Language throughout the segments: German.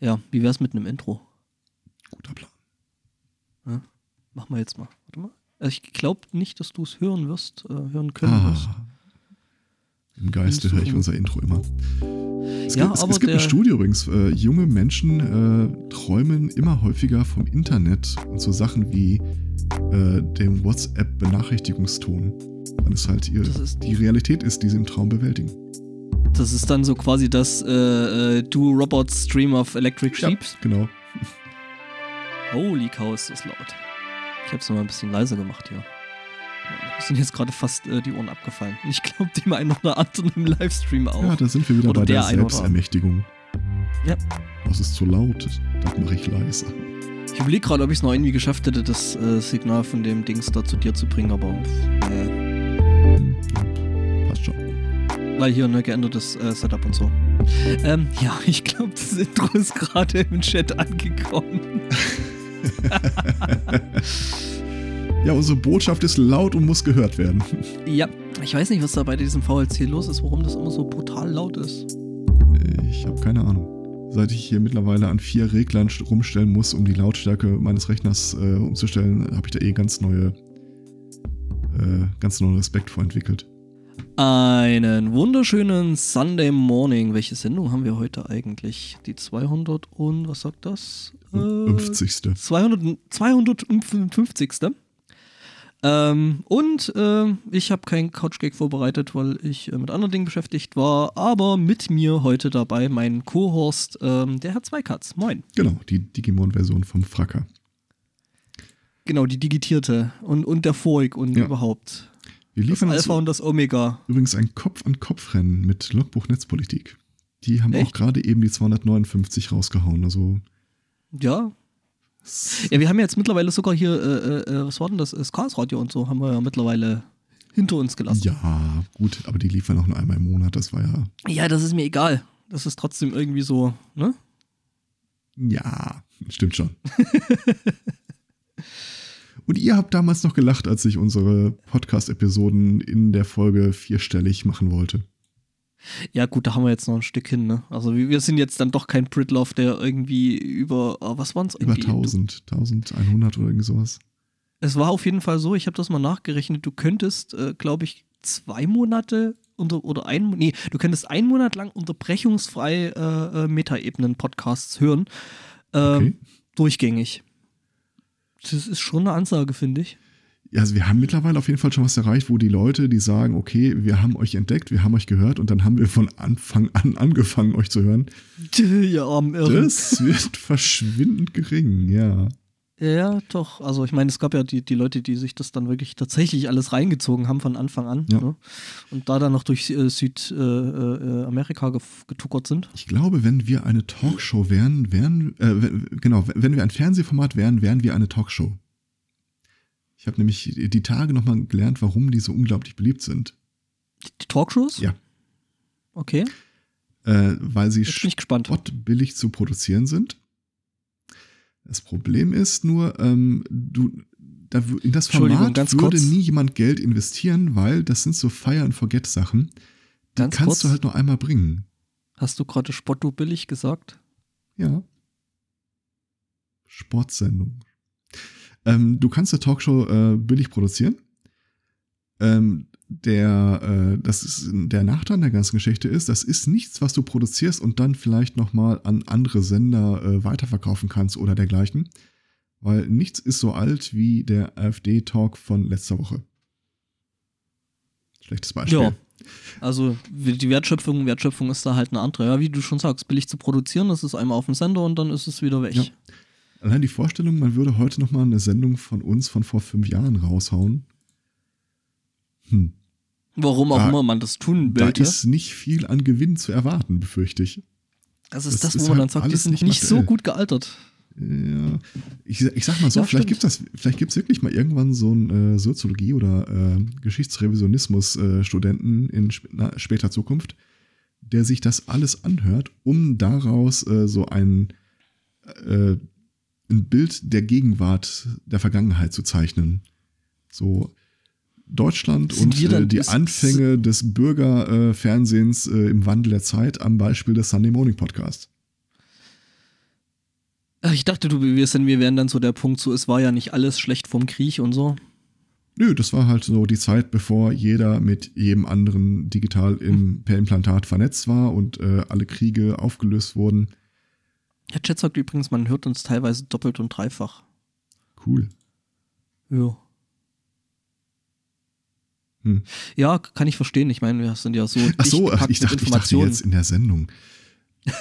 Ja, wie wär's mit einem Intro? Guter Plan. Ja, machen wir jetzt mal. Warte mal. Also ich glaube nicht, dass du es hören wirst, äh, hören können wirst. Ah, Im Geiste höre ich unser Intro immer. Es Ja, gibt, es, aber es gibt eine Studie übrigens. Äh, junge Menschen äh, träumen immer häufiger vom Internet und so Sachen wie äh, dem WhatsApp-Benachrichtigungston. Weil es halt ihr, ist- die Realität ist, die sie im Traum bewältigen. Das ist dann so quasi das äh, äh, Do Robots Stream of Electric Sheeps. Genau. Holy cow, ist das laut. Ich habe es mal ein bisschen leiser gemacht hier. Mir sind jetzt gerade fast äh, die Ohren abgefallen. Ich glaube, dem einen oder anderen im Livestream auch. Ja, da sind wir wieder Oder bei der, der Selbstermächtigung. Ja. Das ist zu laut, das mache ich leiser. Ich überlege gerade, ob ich es noch irgendwie geschafft hätte, das äh, Signal von dem Dings da zu dir zu bringen, aber äh, weil hier ne geändertes äh, Setup und so. Ähm, ja, ich glaube, das Intro ist gerade im Chat angekommen. Ja, unsere Botschaft ist laut und muss gehört werden. Ja, ich weiß nicht, was da bei diesem VLC los ist, warum das immer so brutal laut ist. Ich habe keine Ahnung. Seit ich hier mittlerweile an vier Reglern st- rumstellen muss, um die Lautstärke meines Rechners äh, umzustellen, habe ich da eh ganz neue, äh, ganz neuen Respekt vor entwickelt. Einen wunderschönen Sunday Morning. Welche Sendung haben wir heute eigentlich? Die 200 und was sagt das? Äh, 50. 200, 255. Ähm, und äh, ich habe keinen Couch-Gag vorbereitet, weil ich äh, mit anderen Dingen beschäftigt war. Aber mit mir heute dabei mein Co-Host, ähm, der Herr Zweikatz. Moin. Genau, die Digimon-Version vom Fracker. Genau, die digitierte und, und der Voig und Ja. überhaupt. Wir Das liefern uns Alpha und das Omega. übrigens ein Kopf-an-Kopf-Rennen mit Logbuch Netzpolitik. Die haben auch Echt? gerade eben die 259 rausgehauen. Also Ja. Ja, wir haben ja jetzt mittlerweile sogar hier, äh, äh, was war denn das? Das Chaos-Radio und so haben wir ja mittlerweile hinter uns gelassen. ja, gut, aber die liefern auch nur einmal im Monat. Das war ja, Ja, das ist mir egal. Das ist trotzdem irgendwie so, ne? ja, stimmt schon. Und ihr habt damals noch gelacht, als ich unsere Podcast-Episoden in der Folge vierstellig machen wollte. Ja, gut, da haben wir jetzt noch ein Stück hin, ne? Also wir sind jetzt dann doch kein Pritlove, der irgendwie über, oh, was waren es? Über 1000, 1100 oder irgend sowas. Es war auf jeden Fall so, ich habe das mal nachgerechnet, du könntest, äh, glaube ich, zwei Monate unter, oder ein, nee, du könntest einen Monat lang unterbrechungsfrei äh, äh, Metaebenen-Podcasts hören. Ähm, Okay. Durchgängig. Das ist schon eine Ansage, finde ich. Ja, also wir haben mittlerweile auf jeden Fall schon was erreicht, wo die Leute, die sagen, okay, wir haben euch entdeckt, wir haben euch gehört und dann haben wir von Anfang an angefangen, euch zu hören. Ja, am Irren. Das wird verschwindend gering, ja. Ja, doch. Also ich meine, es gab ja die, die Leute, die sich das dann wirklich tatsächlich alles reingezogen haben von Anfang an. Ja. Ne? Und da dann noch durch äh, Südamerika äh, Amerika gef- getuckert sind. Ich glaube, wenn wir eine Talkshow wären, wären, äh, wenn- genau, wenn wir ein Fernsehformat wären, wären wir eine Talkshow. Ich habe nämlich die Tage nochmal gelernt, warum die so unglaublich beliebt sind. Die Talkshows? Ja. Okay, Äh, weil sie spottbillig zu produzieren sind. Das Problem ist nur, ähm, du, da, in das Format ganz würde kurz. nie jemand Geld investieren, weil das sind so Fire-and-Forget-Sachen. Die Ganz kannst kurz. du halt nur einmal bringen. Hast du gerade Spotto billig gesagt? Ja. Sportsendung. Ähm, du kannst eine Talkshow äh, billig produzieren. Ähm, der, äh, das ist der Nachteil an der ganzen Geschichte ist, das ist nichts, was du produzierst und dann vielleicht nochmal an andere Sender äh, weiterverkaufen kannst oder dergleichen. Weil nichts ist so alt wie der AfD-Talk von letzter Woche. Schlechtes Beispiel. Ja. Also die Wertschöpfung, Wertschöpfung ist da halt eine andere. Ja, wie du schon sagst, billig zu produzieren, das ist einmal auf dem Sender und dann ist es wieder weg. Ja. Allein die Vorstellung, man würde heute nochmal eine Sendung von uns von vor fünf Jahren raushauen. Hm. Warum auch Da- immer man das tun Da wollte. ist nicht viel an Gewinn zu erwarten, befürchte ich. Das ist das das, wo ist man halt dann sagt, die sind nicht nicht, so gut gealtert. Ja, ich, ich sag mal so, Ja, vielleicht gibt vielleicht es wirklich mal irgendwann so einen äh, Soziologie- oder äh, Geschichtsrevisionismus-Studenten in sp na, später Zukunft, der sich das alles anhört, um daraus äh, so ein, äh, ein Bild der Gegenwart, der Vergangenheit zu zeichnen. So Deutschland Sind und äh, die Anfänge des Bürgerfernsehens äh, im Wandel der Zeit am Beispiel des Sunday Morning Podcast. Ach, ich dachte, du, wir, sind, wir wären dann so der Punkt, so es war ja nicht alles schlecht vom Krieg und so. Nö, das war halt so die Zeit, bevor jeder mit jedem anderen digital im, per Implantat vernetzt war und äh, alle Kriege aufgelöst wurden. Herr Chat sagt übrigens, man hört uns teilweise doppelt und dreifach. Cool. Ja. Hm. Ja, kann ich verstehen. Ich meine, wir sind ja so. Ach so, dicht ich dachte, ich dachte Informationen. jetzt in der Sendung.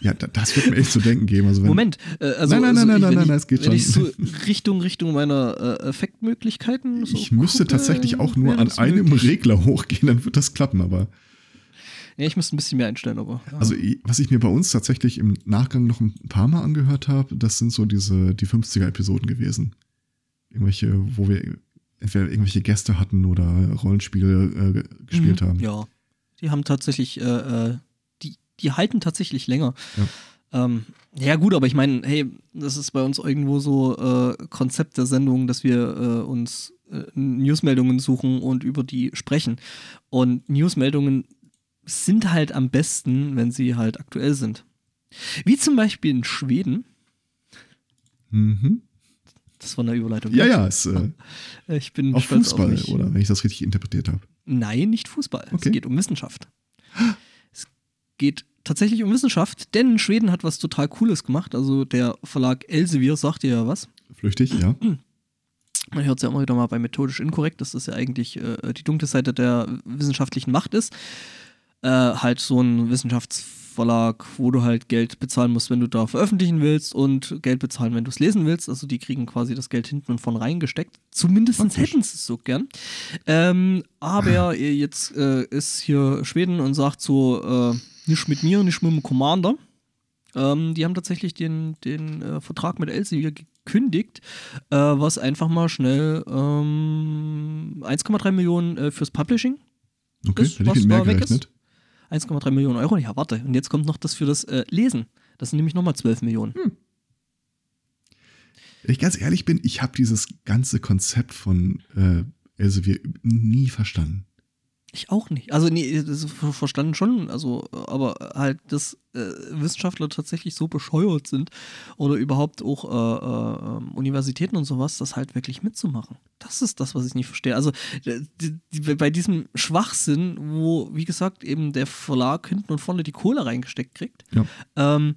ja, da- das wird mir echt zu denken geben. Also Moment, äh, also, Nein, nein, also nein, nein, nein, es geht schon. ich so Richtung Richtung meiner äh, Effektmöglichkeiten. So Ich müsste gucke, tatsächlich auch nur an einem möglich. Regler hochgehen, dann wird das klappen, aber. Ja, ich müsste ein bisschen mehr einstellen, aber. Ja. Also, was ich mir bei uns tatsächlich im Nachgang noch ein paar Mal angehört habe, das sind so diese, die 50er-Episoden gewesen. Irgendwelche, wo wir entweder irgendwelche Gäste hatten oder Rollenspiele äh, gespielt Mhm, haben. Ja. Die haben tatsächlich, äh, äh, die, die halten tatsächlich länger. Ja, ähm, ja gut, aber ich meine, hey, das ist bei uns irgendwo so äh, Konzept der Sendung, dass wir äh, uns äh, Newsmeldungen suchen und über die sprechen. Und Newsmeldungen sind halt am besten, wenn sie halt aktuell sind. Wie zum Beispiel in Schweden. Mhm. Das war eine Überleitung. Ja, ja, ist äh, Ich bin auf stolz Fußball, auf mich. oder wenn ich das richtig interpretiert habe. Nein, nicht Fußball. Okay. Es geht um Wissenschaft. Es geht tatsächlich um Wissenschaft, denn Schweden hat was total Cooles gemacht. Also der Verlag Elsevier sagt dir ja was. Flüchtig, ja. Man hört es ja immer wieder mal bei methodisch inkorrekt, dass das ja eigentlich äh, die dunkle Seite der wissenschaftlichen Macht ist. Äh, halt so ein Wissenschaftsverlag, wo du halt Geld bezahlen musst, wenn du da veröffentlichen willst und Geld bezahlen, wenn du es lesen willst. Also die kriegen quasi das Geld hinten und vorne reingesteckt. Zumindest hätten sie es so gern. Ähm, aber jetzt äh, ist hier Schweden und sagt so, äh, nicht mit mir, nicht mit dem Commander. Ähm, die haben tatsächlich den, den äh, Vertrag mit Elsevier gekündigt, äh, was einfach mal schnell ähm, 1,3 Millionen äh, fürs Publishing, Okay, ich was da weg ist? Gerechnet. 1,3 Millionen Euro. Ja, warte. Und jetzt kommt noch das für das äh, Lesen. Das sind nämlich nochmal 12 Millionen. Wenn ich ganz ehrlich bin, ich habe dieses ganze Konzept von äh, Elsevier nie verstanden. Ich auch nicht. Also, nee, das verstanden schon. Also, aber halt, dass äh, Wissenschaftler tatsächlich so bescheuert sind oder überhaupt auch äh, äh, Universitäten und sowas, das halt wirklich mitzumachen. Das ist das, was ich nicht verstehe. Also, die, die, bei diesem Schwachsinn, wo, wie gesagt, eben der Verlag hinten und vorne die Kohle reingesteckt kriegt, Ja. ähm,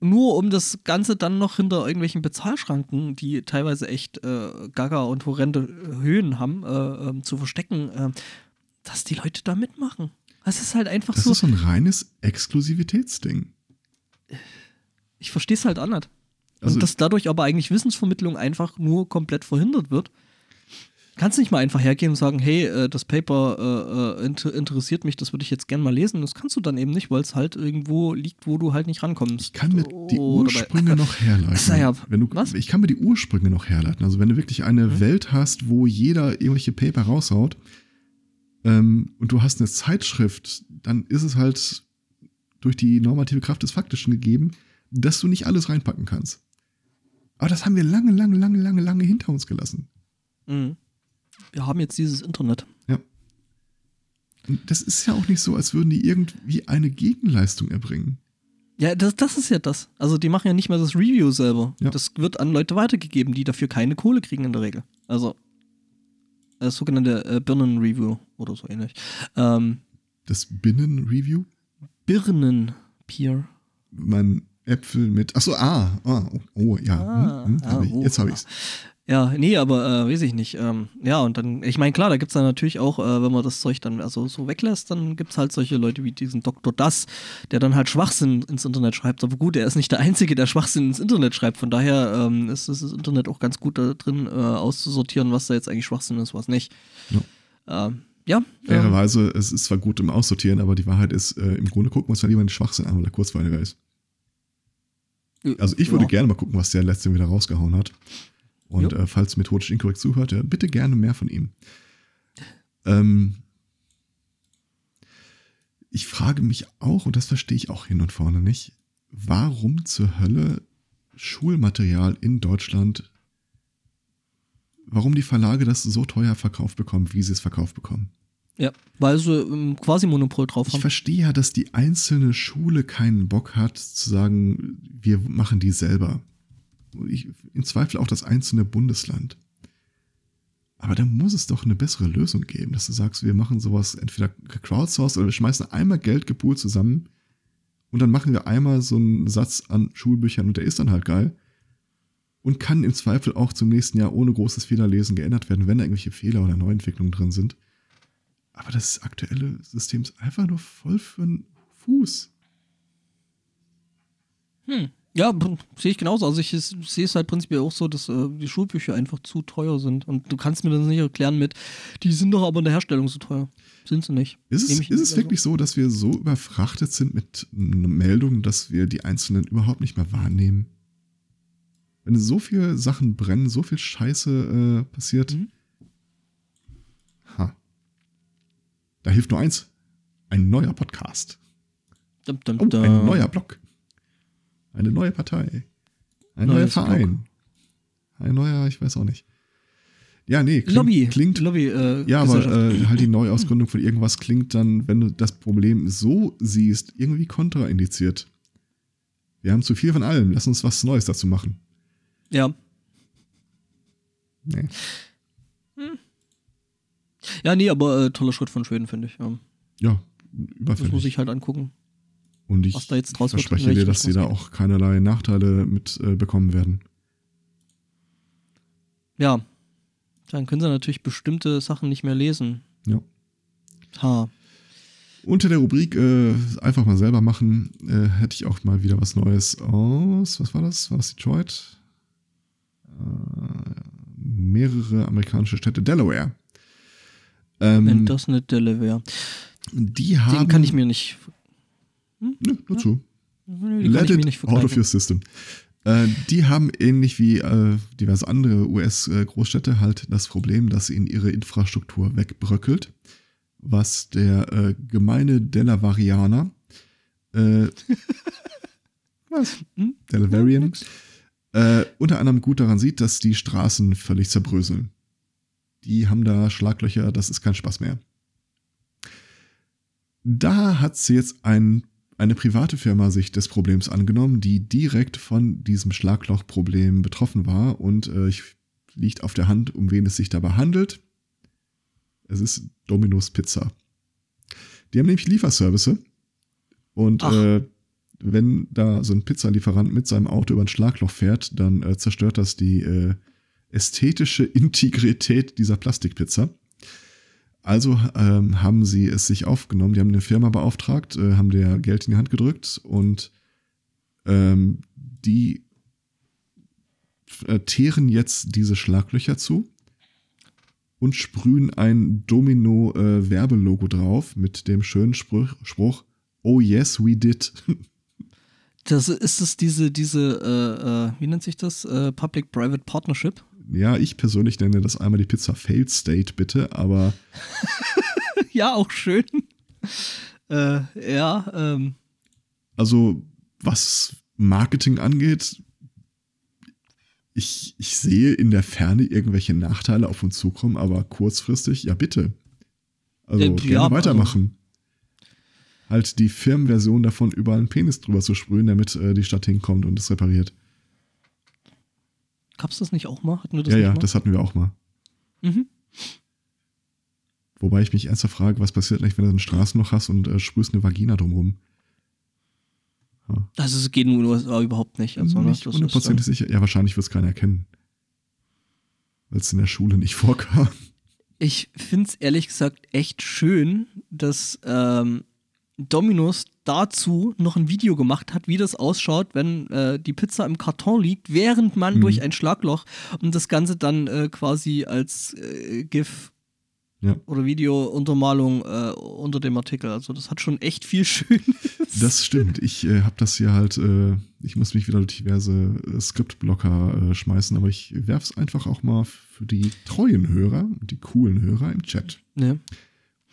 nur um das Ganze dann noch hinter irgendwelchen Bezahlschranken, die teilweise echt äh, gaga und horrende Höhen haben, äh, ähm, zu verstecken, äh, dass die Leute da mitmachen. Das ist halt einfach Das so. ist so ein reines Exklusivitätsding. ich verstehe es halt anders. Also- und dass dadurch aber eigentlich Wissensvermittlung einfach nur komplett verhindert wird. Kannst nicht mal einfach hergehen und sagen, hey, äh, das Paper äh, äh, inter interessiert mich, das würde ich jetzt gerne mal lesen. Das kannst du dann eben nicht, weil es halt irgendwo liegt, wo du halt nicht rankommst. Ich kann mir die Ursprünge noch herleiten. Naja, wenn du, was? Ich kann mir die Ursprünge noch herleiten. Also wenn du wirklich eine Mhm. Welt hast, wo jeder irgendwelche Paper raushaut ähm, und du hast eine Zeitschrift, dann ist es halt durch die normative Kraft des Faktischen gegeben, dass du nicht alles reinpacken kannst. Aber das haben wir lange, lange, lange, lange, lange hinter uns gelassen. Mhm. Wir haben jetzt dieses Internet. Ja. Und das ist ja auch nicht so, als würden die irgendwie eine Gegenleistung erbringen. Ja, das, das ist ja das. Also die machen ja nicht mehr das Review selber. Ja. Das wird an Leute weitergegeben, die dafür keine Kohle kriegen in der Regel. Also das sogenannte äh, Birnen-Review oder so ähnlich. Ähm, Das Binnen-Review? Birnen-Peer. mein Äpfel mit. Achso, ah, ah, oh, oh ja. Ah, hm, hm, ah, hab ich, oh, jetzt habe ich's. Ja, nee, aber äh, weiß ich nicht. Ähm, ja, und dann, ich meine, klar, da gibt es dann natürlich auch, äh, wenn man das Zeug dann also so weglässt, dann gibt es halt solche Leute wie diesen Dr. Das, der dann halt Schwachsinn ins Internet schreibt. Aber gut, er ist nicht der Einzige, der Schwachsinn ins Internet schreibt. Von daher ähm, ist, ist das Internet auch ganz gut da drin, äh, auszusortieren, was da jetzt eigentlich Schwachsinn ist, was nicht. Ja. Ähm, ja. ähm, Fairerweise, es ist zwar gut im Aussortieren, aber die Wahrheit ist, äh, im Grunde gucken wir uns dann lieber den Schwachsinn an, weil der kurzweiliger ist. Also ich würde ja. gerne mal gucken, was der letzte wieder rausgehauen hat. Und äh, falls methodisch inkorrekt zuhört, ja, bitte gerne mehr von ihm. Ähm, ich frage mich auch, und das verstehe ich auch hin und vorne nicht, warum zur Hölle Schulmaterial in Deutschland, warum die Verlage das so teuer verkauft bekommen, wie sie es verkauft bekommen. Ja, weil sie ähm, quasi Monopol drauf Ich haben. verstehe ja, dass die einzelne Schule keinen Bock hat, zu sagen, wir machen die selber. Ich, Im Zweifel auch das einzelne Bundesland. Aber da muss es doch eine bessere Lösung geben, dass du sagst, wir machen sowas entweder crowdsourced oder wir schmeißen einmal Geld gepoolt zusammen und dann machen wir einmal so einen Satz an Schulbüchern und der ist dann halt geil und kann im Zweifel auch zum nächsten Jahr ohne großes Fehlerlesen geändert werden, wenn da irgendwelche Fehler oder Neuentwicklungen drin sind. Aber das aktuelle System ist einfach nur voll für einen Fuß. Hm. Ja, sehe ich genauso. Also ich sehe es halt prinzipiell auch so, dass äh, die Schulbücher einfach zu teuer sind. Und du kannst mir das nicht erklären mit, die sind doch aber in der Herstellung so teuer. Sind sie nicht. Ist es, ist es wirklich so, dass wir so überfrachtet sind mit Meldungen, dass wir die einzelnen überhaupt nicht mehr wahrnehmen? Wenn so viele Sachen brennen, so viel Scheiße äh, passiert. Mhm. Ha. Da hilft nur eins. Ein neuer Podcast. Dum, dum, Oh, dum. ein neuer Blog. Eine neue Partei. Ein neuer Verein. Ein neuer, ich weiß auch nicht. Ja, nee, klingt, Lobby. klingt Lobby, äh, ja, aber äh, halt die Neuausgründung von irgendwas klingt dann, wenn du das Problem so siehst, irgendwie kontraindiziert. Wir haben zu viel von allem. Lass uns was Neues dazu machen. ja. Nee. ja, nee, aber äh, toller Schritt von Schweden, finde ich. Ja. Ja, Das muss überfällig. ich halt angucken. Und ich wird, verspreche welche dir, dass sie da auch keinerlei Nachteile mit äh, bekommen werden. Ja. Dann können sie natürlich bestimmte Sachen nicht mehr lesen. Ja. Ha. Unter der Rubrik äh, einfach mal selber machen, äh, hätte ich auch mal wieder was Neues aus. Was war das? War das Detroit? Äh, mehrere amerikanische Städte. Delaware. Ähm, Wenn das eine Delaware. die haben. Den kann ich mir nicht. Nö, nur zu. Den kann ich Let it nicht out of your system. Äh, die haben ähnlich wie äh, diverse andere US-Großstädte halt das Problem, dass ihnen ihre Infrastruktur wegbröckelt, was der äh, gemeine Delavarianer äh, was? Hm? Delavarian äh, unter anderem gut daran sieht, dass die Straßen völlig zerbröseln. Die haben da Schlaglöcher, das ist kein Spaß mehr. Da hat sie jetzt ein, eine private Firma sich des Problems angenommen, die direkt von diesem Schlaglochproblem betroffen war und äh, ich, liegt auf der Hand, um wen es sich dabei handelt. Es ist Domino's Pizza. Die haben nämlich Lieferservice und äh, wenn da so ein Pizzalieferant mit seinem Auto über ein Schlagloch fährt, dann äh, zerstört das die äh, ästhetische Integrität dieser Plastikpizza. Also ähm, haben sie es sich aufgenommen, die haben eine Firma beauftragt, äh, haben der Geld in die Hand gedrückt und ähm, die äh, teeren jetzt diese Schlaglöcher zu und sprühen ein Domino-Werbelogo drauf mit dem schönen Spruch, Spruch Oh yes, we did. Das ist es diese, diese, äh, äh, wie nennt sich das? Äh, Public-Private Partnership. Ja, ich persönlich nenne das einmal die Pizza Failed State, bitte, aber ja, auch schön. äh, ja, ähm, Also, was Marketing angeht, ich, ich sehe in der Ferne irgendwelche Nachteile auf uns zukommen, aber kurzfristig, ja bitte. Also Äh, gerne ja, also- weitermachen. Halt die Firmenversion davon, überall einen Penis drüber zu sprühen, damit äh, die Stadt hinkommt und es repariert. Gab's das nicht auch mal? Hatten wir das ja, ja, mal? das hatten wir auch mal. Mhm. Wobei ich mich ernsthaft frage, was passiert eigentlich, wenn du ein Straßenloch hast und äh, sprühst eine Vagina drumrum? Also es geht in den USA überhaupt nicht. Also, ne, nicht hundertprozentig sicher. Ja, wahrscheinlich wird es keiner erkennen. Weil es in der Schule nicht vorkam. Ich finde es ehrlich gesagt echt schön, dass ähm, Dominos dazu noch ein Video gemacht hat, wie das ausschaut, wenn äh, die Pizza im Karton liegt, während man Mhm. durch ein Schlagloch und das Ganze dann äh, quasi als äh, GIF Ja. oder Videountermalung äh, unter dem Artikel. Also das hat schon echt viel Schönes. Das stimmt. Ich äh, habe das hier halt, äh, ich muss mich wieder durch diverse äh, Skriptblocker äh, schmeißen, aber ich werf's einfach auch mal für die treuen Hörer und die coolen Hörer im Chat. Ne?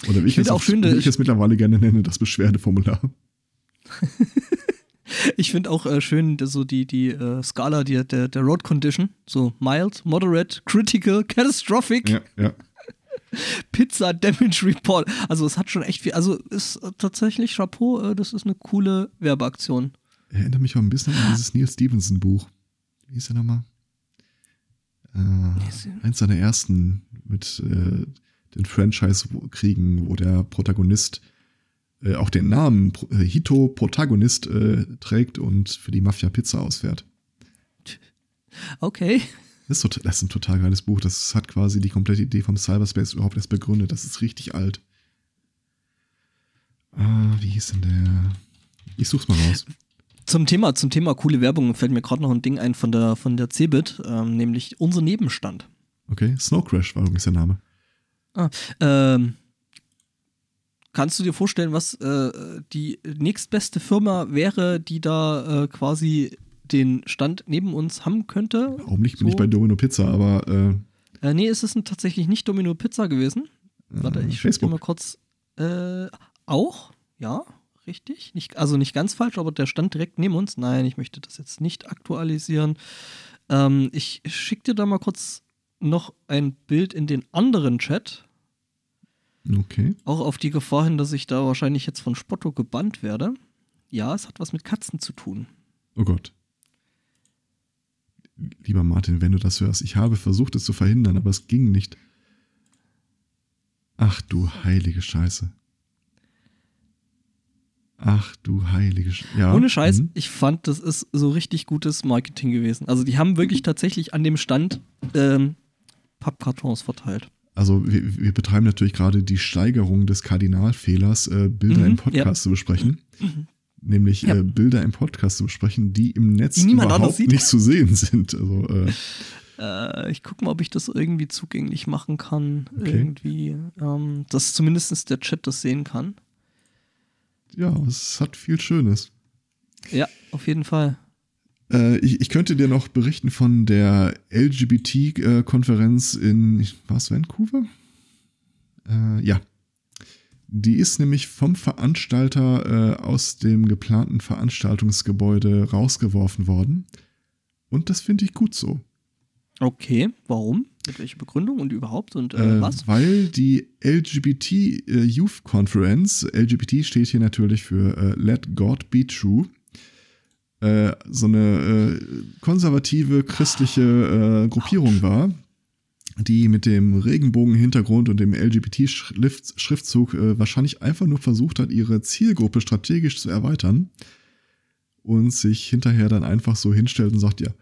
Oder wie ich, es, auch auf- schön, wie dass ich es mittlerweile gerne nenne, das Beschwerdeformular. Ich finde auch äh, schön dass so die, die äh, Skala die, der, der Road Condition. So mild, moderate, critical, catastrophic. Ja, ja. Pizza Damage Report. Also es hat schon echt viel, also ist tatsächlich Chapeau, äh, das ist eine coole Werbeaktion. Erinnert mich auch ein bisschen an dieses Neil Stevenson Buch. Wie hieß er nochmal? Äh, eins seiner ersten mit äh, den Franchise-Kriegen, wo der Protagonist äh, auch den Namen äh, Hito Protagonist äh, trägt und für die Mafia Pizza ausfährt. Okay. Das ist, das ist, ein total geiles Buch. Das hat quasi die komplette Idee vom Cyberspace überhaupt erst begründet. Das ist richtig alt. Ah, wie hieß denn der? Ich such's mal raus. Zum Thema, zum Thema coole Werbung fällt mir gerade noch ein Ding ein von der, von der Cebit, ähm, nämlich unser Nebenstand. Okay, Snow Crash war übrigens der Name. Ah, ähm, kannst du dir vorstellen, was äh, die nächstbeste Firma wäre, die da äh, quasi den Stand neben uns haben könnte? Warum nicht? Bin so. ich bei Domino Pizza, aber. Äh, äh, nee, ist es tatsächlich nicht Domino Pizza gewesen. Warte, ich Facebook. mal kurz. Äh, auch? Ja, richtig. Nicht, also nicht ganz falsch, aber der stand direkt neben uns. Nein, ich möchte das jetzt nicht aktualisieren. Ähm, ich schicke dir da mal kurz noch ein Bild in den anderen Chat. Okay. Auch auf die Gefahr hin, dass ich da wahrscheinlich jetzt von Spotto gebannt werde. Ja, es hat was mit Katzen zu tun. Oh Gott. Lieber Martin, wenn du das hörst, ich habe versucht, es zu verhindern, aber es ging nicht. Ach du heilige Scheiße. Ach du heilige Sch ja. Ohne Scheiß, mhm. ich fand, das ist so richtig gutes Marketing gewesen. Also die haben wirklich tatsächlich an dem Stand ähm, Pappkartons verteilt. Also wir, wir betreiben natürlich gerade die Steigerung des Kardinalfehlers, äh, Bilder mhm, im Podcast ja. zu besprechen. Mhm. Nämlich ja. äh, Bilder im Podcast zu besprechen, die im Netz die überhaupt nicht zu sehen sind. Also, äh, äh, ich gucke mal, ob ich das irgendwie zugänglich machen kann. Okay. Irgendwie, ähm, dass zumindest der Chat das sehen kann ja, es hat viel Schönes. Ja, auf jeden Fall. Äh, ich, ich, könnte dir noch berichten von der LGBT-Konferenz in, was, Vancouver? Äh, ja. Die ist nämlich vom Veranstalter äh, aus dem geplanten Veranstaltungsgebäude rausgeworfen worden. Und das finde ich gut so. Okay, warum? Mit welcher Begründung und überhaupt und äh, äh, was? Weil die LGBT äh, Youth Conference, LGBT steht hier natürlich für äh, Let God Be True, äh, so eine äh, konservative christliche Gruppierung war, die mit dem Regenbogen-Hintergrund und dem LGBT-Schriftzug wahrscheinlich einfach nur versucht hat, ihre Zielgruppe strategisch zu erweitern und sich hinterher dann einfach so hinstellt und sagt, ja,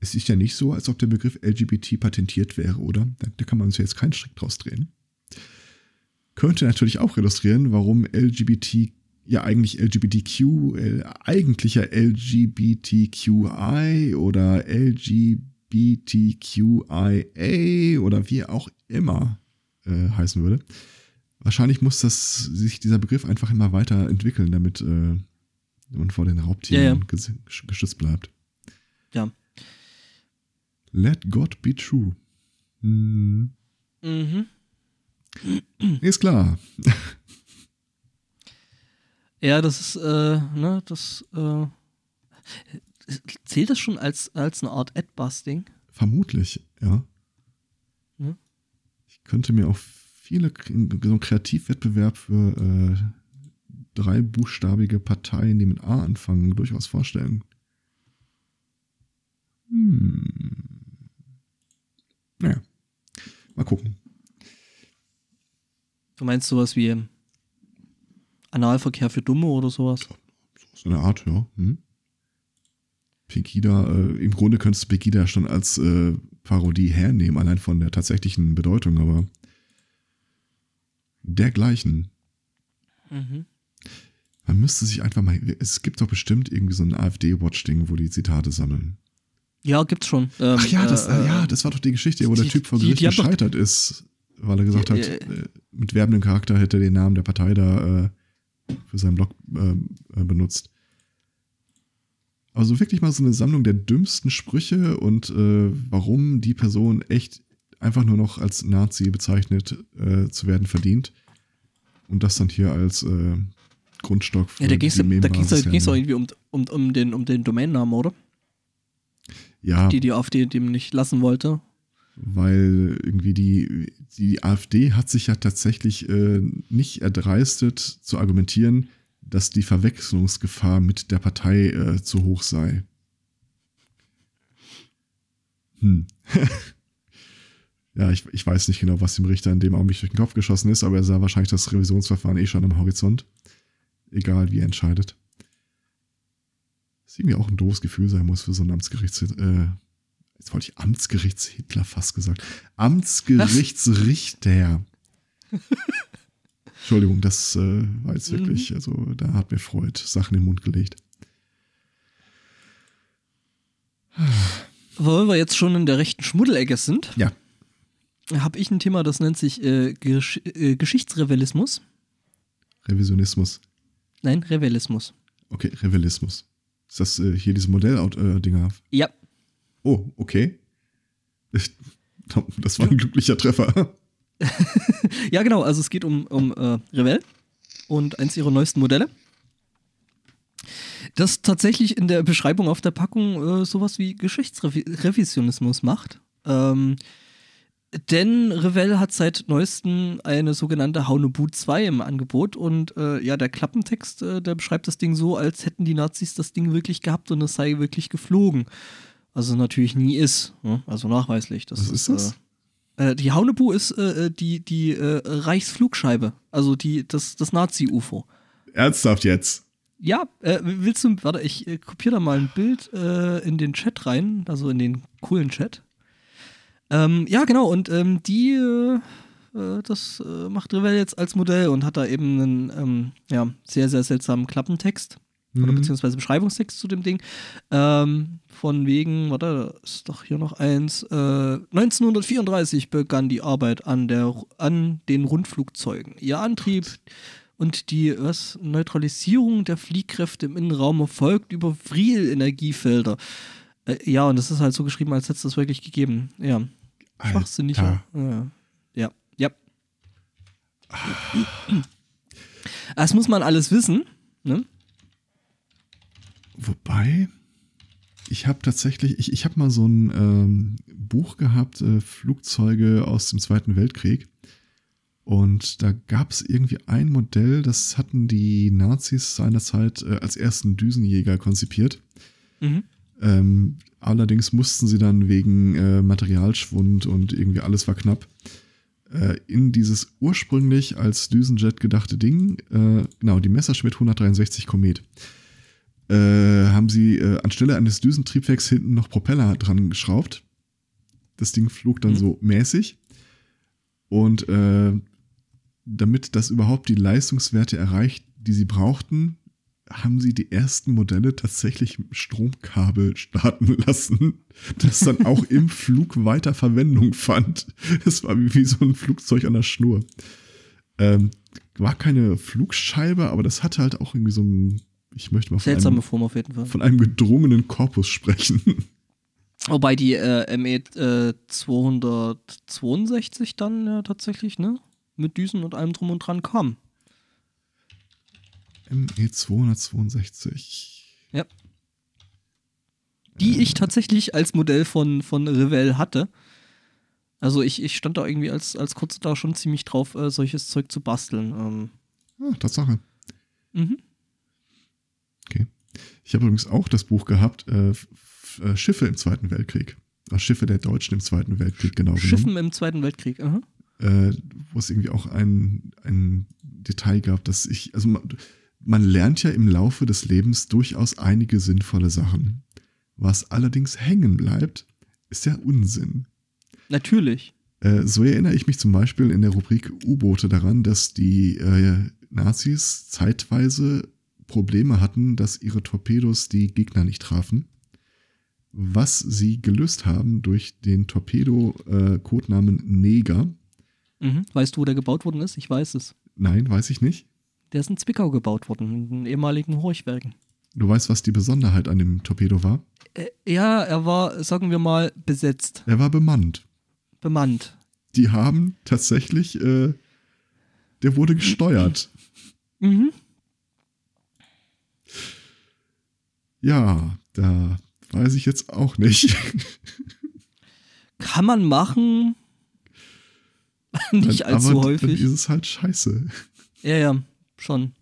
es ist ja nicht so, als ob der Begriff LGBT patentiert wäre, oder? Da, da kann man uns ja jetzt keinen Strick draus drehen. Könnte natürlich auch illustrieren, warum LGBT ja eigentlich LGBTQ, äh, eigentlicher LGBTQI oder LGBTQIA oder wie auch immer äh, heißen würde. Wahrscheinlich muss das sich dieser Begriff einfach immer weiter entwickeln, damit äh, man vor den Raubtieren ja, ja. geschützt bleibt. Ja. Let God be true. Hm. Mhm. Ist klar. Ja, das ist, äh, ne, das, äh, zählt das schon als, als eine Art Ad-Busting? Vermutlich, ja. Hm? Ich könnte mir auch viele, so einen Kreativwettbewerb für äh, dreibuchstabige Parteien, die mit A anfangen, durchaus vorstellen. Hm. Naja, mal gucken. Du meinst sowas wie Analverkehr für Dumme oder sowas? So eine Art, ja. Hm? Pegida, äh, im Grunde könntest du Pegida schon als äh, Parodie hernehmen, allein von der tatsächlichen Bedeutung, aber dergleichen. Mhm. Man müsste sich einfach mal, es gibt doch bestimmt irgendwie so ein AfD-Watch-Ding, wo die Zitate sammeln. Ja, gibt's schon. Ähm, Ach ja, das, äh, ja, das war doch die Geschichte, wo die, der Typ vor Gericht gescheitert ist, weil er gesagt die, hat, äh, mit werbendem Charakter hätte er den Namen der Partei da äh, für seinen Blog ähm, äh, benutzt. Also wirklich mal so eine Sammlung der dümmsten Sprüche und äh, warum die Person echt einfach nur noch als Nazi bezeichnet äh, zu werden verdient. Und das dann hier als Grundstock für ja, da ging's, die Da ging es auch irgendwie um, um, um, den, um den Domainnamen, oder? Ja. Die die AfD dem nicht lassen wollte. Weil irgendwie die, die AfD hat sich ja tatsächlich äh, nicht erdreistet zu argumentieren, dass die Verwechslungsgefahr mit der Partei äh, zu hoch sei. Hm. ja, ich, ich weiß nicht genau, was dem Richter in dem Augenblick durch den Kopf geschossen ist, aber er sah wahrscheinlich das Revisionsverfahren eh schon am Horizont. Egal, wie er entscheidet. Was irgendwie auch ein doofes Gefühl sein muss für so ein Amtsgerichts... Äh, jetzt wollte ich Amtsgerichts-Hitler fast gesagt. Amtsgerichtsrichter. Entschuldigung, das äh, war jetzt Mhm. wirklich, also da hat mir Freud Sachen in den Mund gelegt. Weil wir jetzt schon in der rechten Schmuddelecke sind, Ja. habe ich ein Thema, das nennt sich äh, Gesch äh, Geschichtsrevelismus. Revisionismus. Nein, Revelismus. Okay, Revelismus. Ist das äh, hier diese Modell-Dinger? Ja, Oh, okay. Das war ein glücklicher Treffer. ja genau, also es geht um, um äh, Revell und eins ihrer neuesten Modelle. Das tatsächlich in der Beschreibung auf der Packung äh, sowas wie Geschichtsrevisionismus macht. Ähm, denn Revell hat seit neuestem eine sogenannte Haunebu 2 im Angebot und äh, ja, der Klappentext, äh, der beschreibt das Ding so, als hätten die Nazis das Ding wirklich gehabt und es sei wirklich geflogen. Also natürlich nie ist, ne? also nachweislich. Das Was ist das? Äh, äh, die Haunebu ist äh, die, die äh, Reichsflugscheibe, also die, das, das Nazi-UFO. Ernsthaft jetzt? Ja, äh, willst du, warte, ich äh, kopiere da mal ein Bild äh, in den Chat rein, also in den coolen Chat. Ähm, ja, genau, und ähm, die, äh, äh, das äh, macht Revell jetzt als Modell und hat da eben einen ähm, ja, sehr, sehr seltsamen Klappentext oder Mhm. beziehungsweise Beschreibungstext zu dem Ding. Ähm, von wegen, warte, da ist doch hier noch eins. Äh, 1934 begann die Arbeit an, der, an den Rundflugzeugen. Ihr Antrieb und die was, Neutralisierung der Fliehkräfte im Innenraum erfolgt über Friel-Energiefelder. Äh, ja, und das ist halt so geschrieben, als hätte es das wirklich gegeben. Ja. Schwachsinnig. Ja. ja. Ja. Das muss man alles wissen. Ne? Wobei, ich habe tatsächlich, ich, ich habe mal so ein ähm, Buch gehabt, äh, Flugzeuge aus dem Zweiten Weltkrieg. Und da gab es irgendwie ein Modell, das hatten die Nazis seinerzeit äh, als ersten Düsenjäger konzipiert. Mhm. Ähm, allerdings mussten sie dann wegen äh, Materialschwund und irgendwie alles war knapp äh, in dieses ursprünglich als Düsenjet gedachte Ding, äh, genau, die Messerschmitt 163 Komet, äh, haben sie äh, anstelle eines Düsentriebwerks hinten noch Propeller dran geschraubt. Das Ding flog dann Mhm. so mäßig. Und äh, damit das überhaupt die Leistungswerte erreicht, die sie brauchten, haben sie die ersten Modelle tatsächlich mit Stromkabel starten lassen, das dann auch im Flug weiter Verwendung fand. Es war wie, wie so ein Flugzeug an der Schnur. Ähm, war keine Flugscheibe, aber das hatte halt auch irgendwie so ein, ich möchte mal von Seltsame einem, Form auf jeden Fall. von einem gedrungenen Korpus sprechen. Wobei die äh, ME äh, 262 dann ja tatsächlich, ne? Mit Düsen und allem drum und dran kam. ME 262. Die ich tatsächlich als Modell von, von Revell hatte. Also ich, ich stand da irgendwie als, als Kurze da schon ziemlich drauf, äh, solches Zeug zu basteln. Ähm, Ah, Tatsache. mhm. Ich habe übrigens auch das Buch gehabt, äh, äh, Schiffe im Zweiten Weltkrieg. Äh, Schiffe der Deutschen im Zweiten Weltkrieg, genau genommen. Schiffen im Zweiten Weltkrieg. aha. äh, wo es irgendwie auch ein, ein Detail gab, dass ich, also man, man lernt ja im Laufe des Lebens durchaus einige sinnvolle Sachen. Was allerdings hängen bleibt, ist der Unsinn. Natürlich. Äh, so erinnere ich mich zum Beispiel in der Rubrik U-Boote daran, dass die äh, Nazis zeitweise Probleme hatten, dass ihre Torpedos die Gegner nicht trafen. Was sie gelöst haben durch den Torpedo-Codenamen Neger. Mhm. Weißt du, wo der gebaut worden ist? Ich weiß es. Nein, weiß ich nicht. Der ist in Zwickau gebaut worden, in den ehemaligen Horchwerken. Du weißt, was die Besonderheit an dem Torpedo war? Äh, ja, er war, sagen wir mal, besetzt, Er war bemannt. bemannt. Die haben tatsächlich, äh, der wurde gesteuert. Mhm. Ja, da weiß ich jetzt auch nicht. Kann man machen. Nicht allzu aber häufig. Dann ist es halt scheiße. Ja, ja, schon.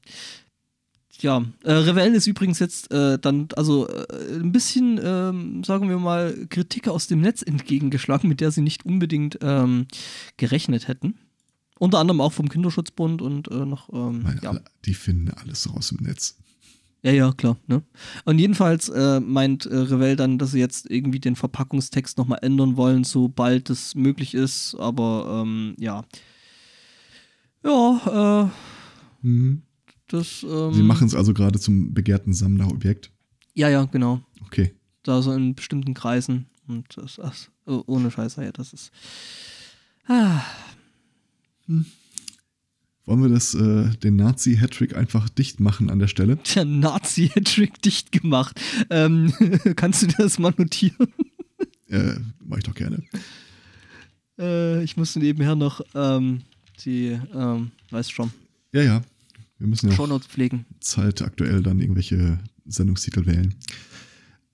Ja, äh, Revell ist übrigens jetzt äh, dann, also äh, ein bisschen, ähm, sagen wir mal, Kritik aus dem Netz entgegengeschlagen, mit der sie nicht unbedingt ähm, gerechnet hätten. Unter anderem auch vom Kinderschutzbund und äh, noch, ähm, Meine, ja. alle, die finden alles raus im Netz. Ja, ja, klar. Ne? Und jedenfalls äh, meint äh, Revell dann, dass sie jetzt irgendwie den Verpackungstext nochmal ändern wollen, sobald es möglich ist. Aber ähm, ja. Ja, äh, Mhm. das. Ähm, Sie machen es also gerade zum begehrten Sammlerobjekt. Ja, ja, genau. Okay. Da so in bestimmten Kreisen. Und das, das oh, ohne Scheiße, ja, das ist. Ah, Wollen wir das, äh, den Nazi-Hattrick einfach dicht machen an der Stelle? der Nazi-Trick dicht gemacht. Ähm, kannst du das mal notieren? Äh, mach ich doch gerne. Äh, ich musste nebenher noch ähm, die, ähm, weißt schon, Ja, ja. Wir müssen ja Shownotes pflegen. zeitaktuell dann irgendwelche Sendungstitel wählen.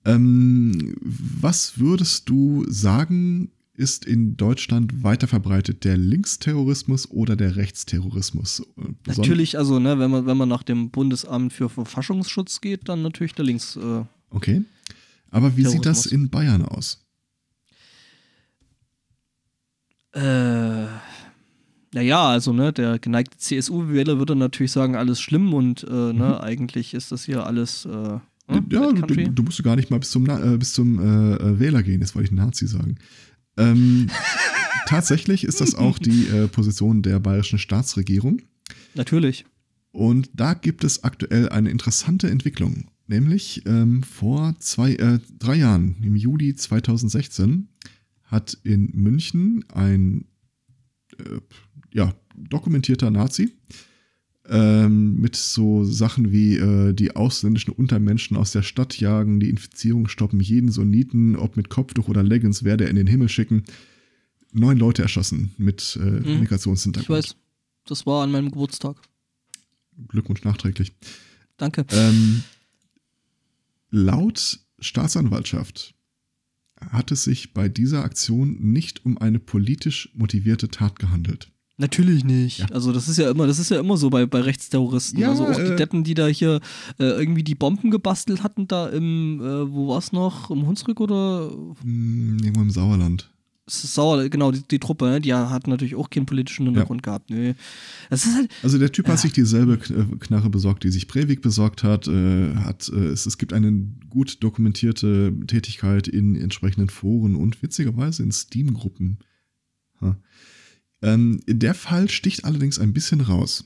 Ähm, was würdest du sagen, ist in Deutschland weiter verbreitet, der Linksterrorismus oder der Rechtsterrorismus? Äh, Natürlich, also, ne, wenn man, wenn man nach dem Bundesamt für Verfassungsschutz geht, dann natürlich der Links. Äh, Okay. Aber wie sieht das in Bayern aus? Äh, naja, also, ne, der geneigte CSU-Wähler würde natürlich sagen, alles schlimm und, äh, ne, eigentlich ist das hier alles, äh, hm, ja, du, du, musst gar nicht mal bis zum, äh, bis zum äh, äh, Wähler gehen, jetzt wollte ich Nazi sagen. Ähm, tatsächlich ist das auch die äh, Position der bayerischen Staatsregierung. Natürlich. Und da gibt es aktuell eine interessante Entwicklung. Nämlich ähm, vor zwei, äh, drei Jahren, im Juli 2016, hat in München ein äh, ja, dokumentierter Nazi ähm, mit so Sachen wie äh, die ausländischen Untermenschen aus der Stadt jagen, die Infizierung stoppen, jeden Sunniten, ob mit Kopftuch oder Leggings, werde er in den Himmel schicken. Neun Leute erschossen mit äh, Mhm. Migrationshintergrund. Ich weiß, das war an meinem Geburtstag. Glückwunsch nachträglich. Danke. Ähm, laut Staatsanwaltschaft hat es sich bei dieser Aktion nicht um eine politisch motivierte Tat gehandelt. Natürlich nicht. Ja. Also das ist ja immer, das ist ja immer so bei, bei Rechtsterroristen. Ja, also auch die äh, Deppen, die da hier äh, irgendwie die Bomben gebastelt hatten, da im, äh, wo war's noch? Im Hunsrück oder Hm, irgendwo im Sauerland. es ist sauer, genau, die, die Truppe, ne? die hat natürlich auch keinen politischen Hintergrund gehabt. Nee. Halt, Also der Typ Ja. hat sich dieselbe äh, Knarre besorgt, die sich Breivik besorgt hat. Äh, hat äh, es, es gibt eine gut dokumentierte Tätigkeit in entsprechenden Foren und witzigerweise in Steam-Gruppen. Ähm, der Fall sticht allerdings ein bisschen raus.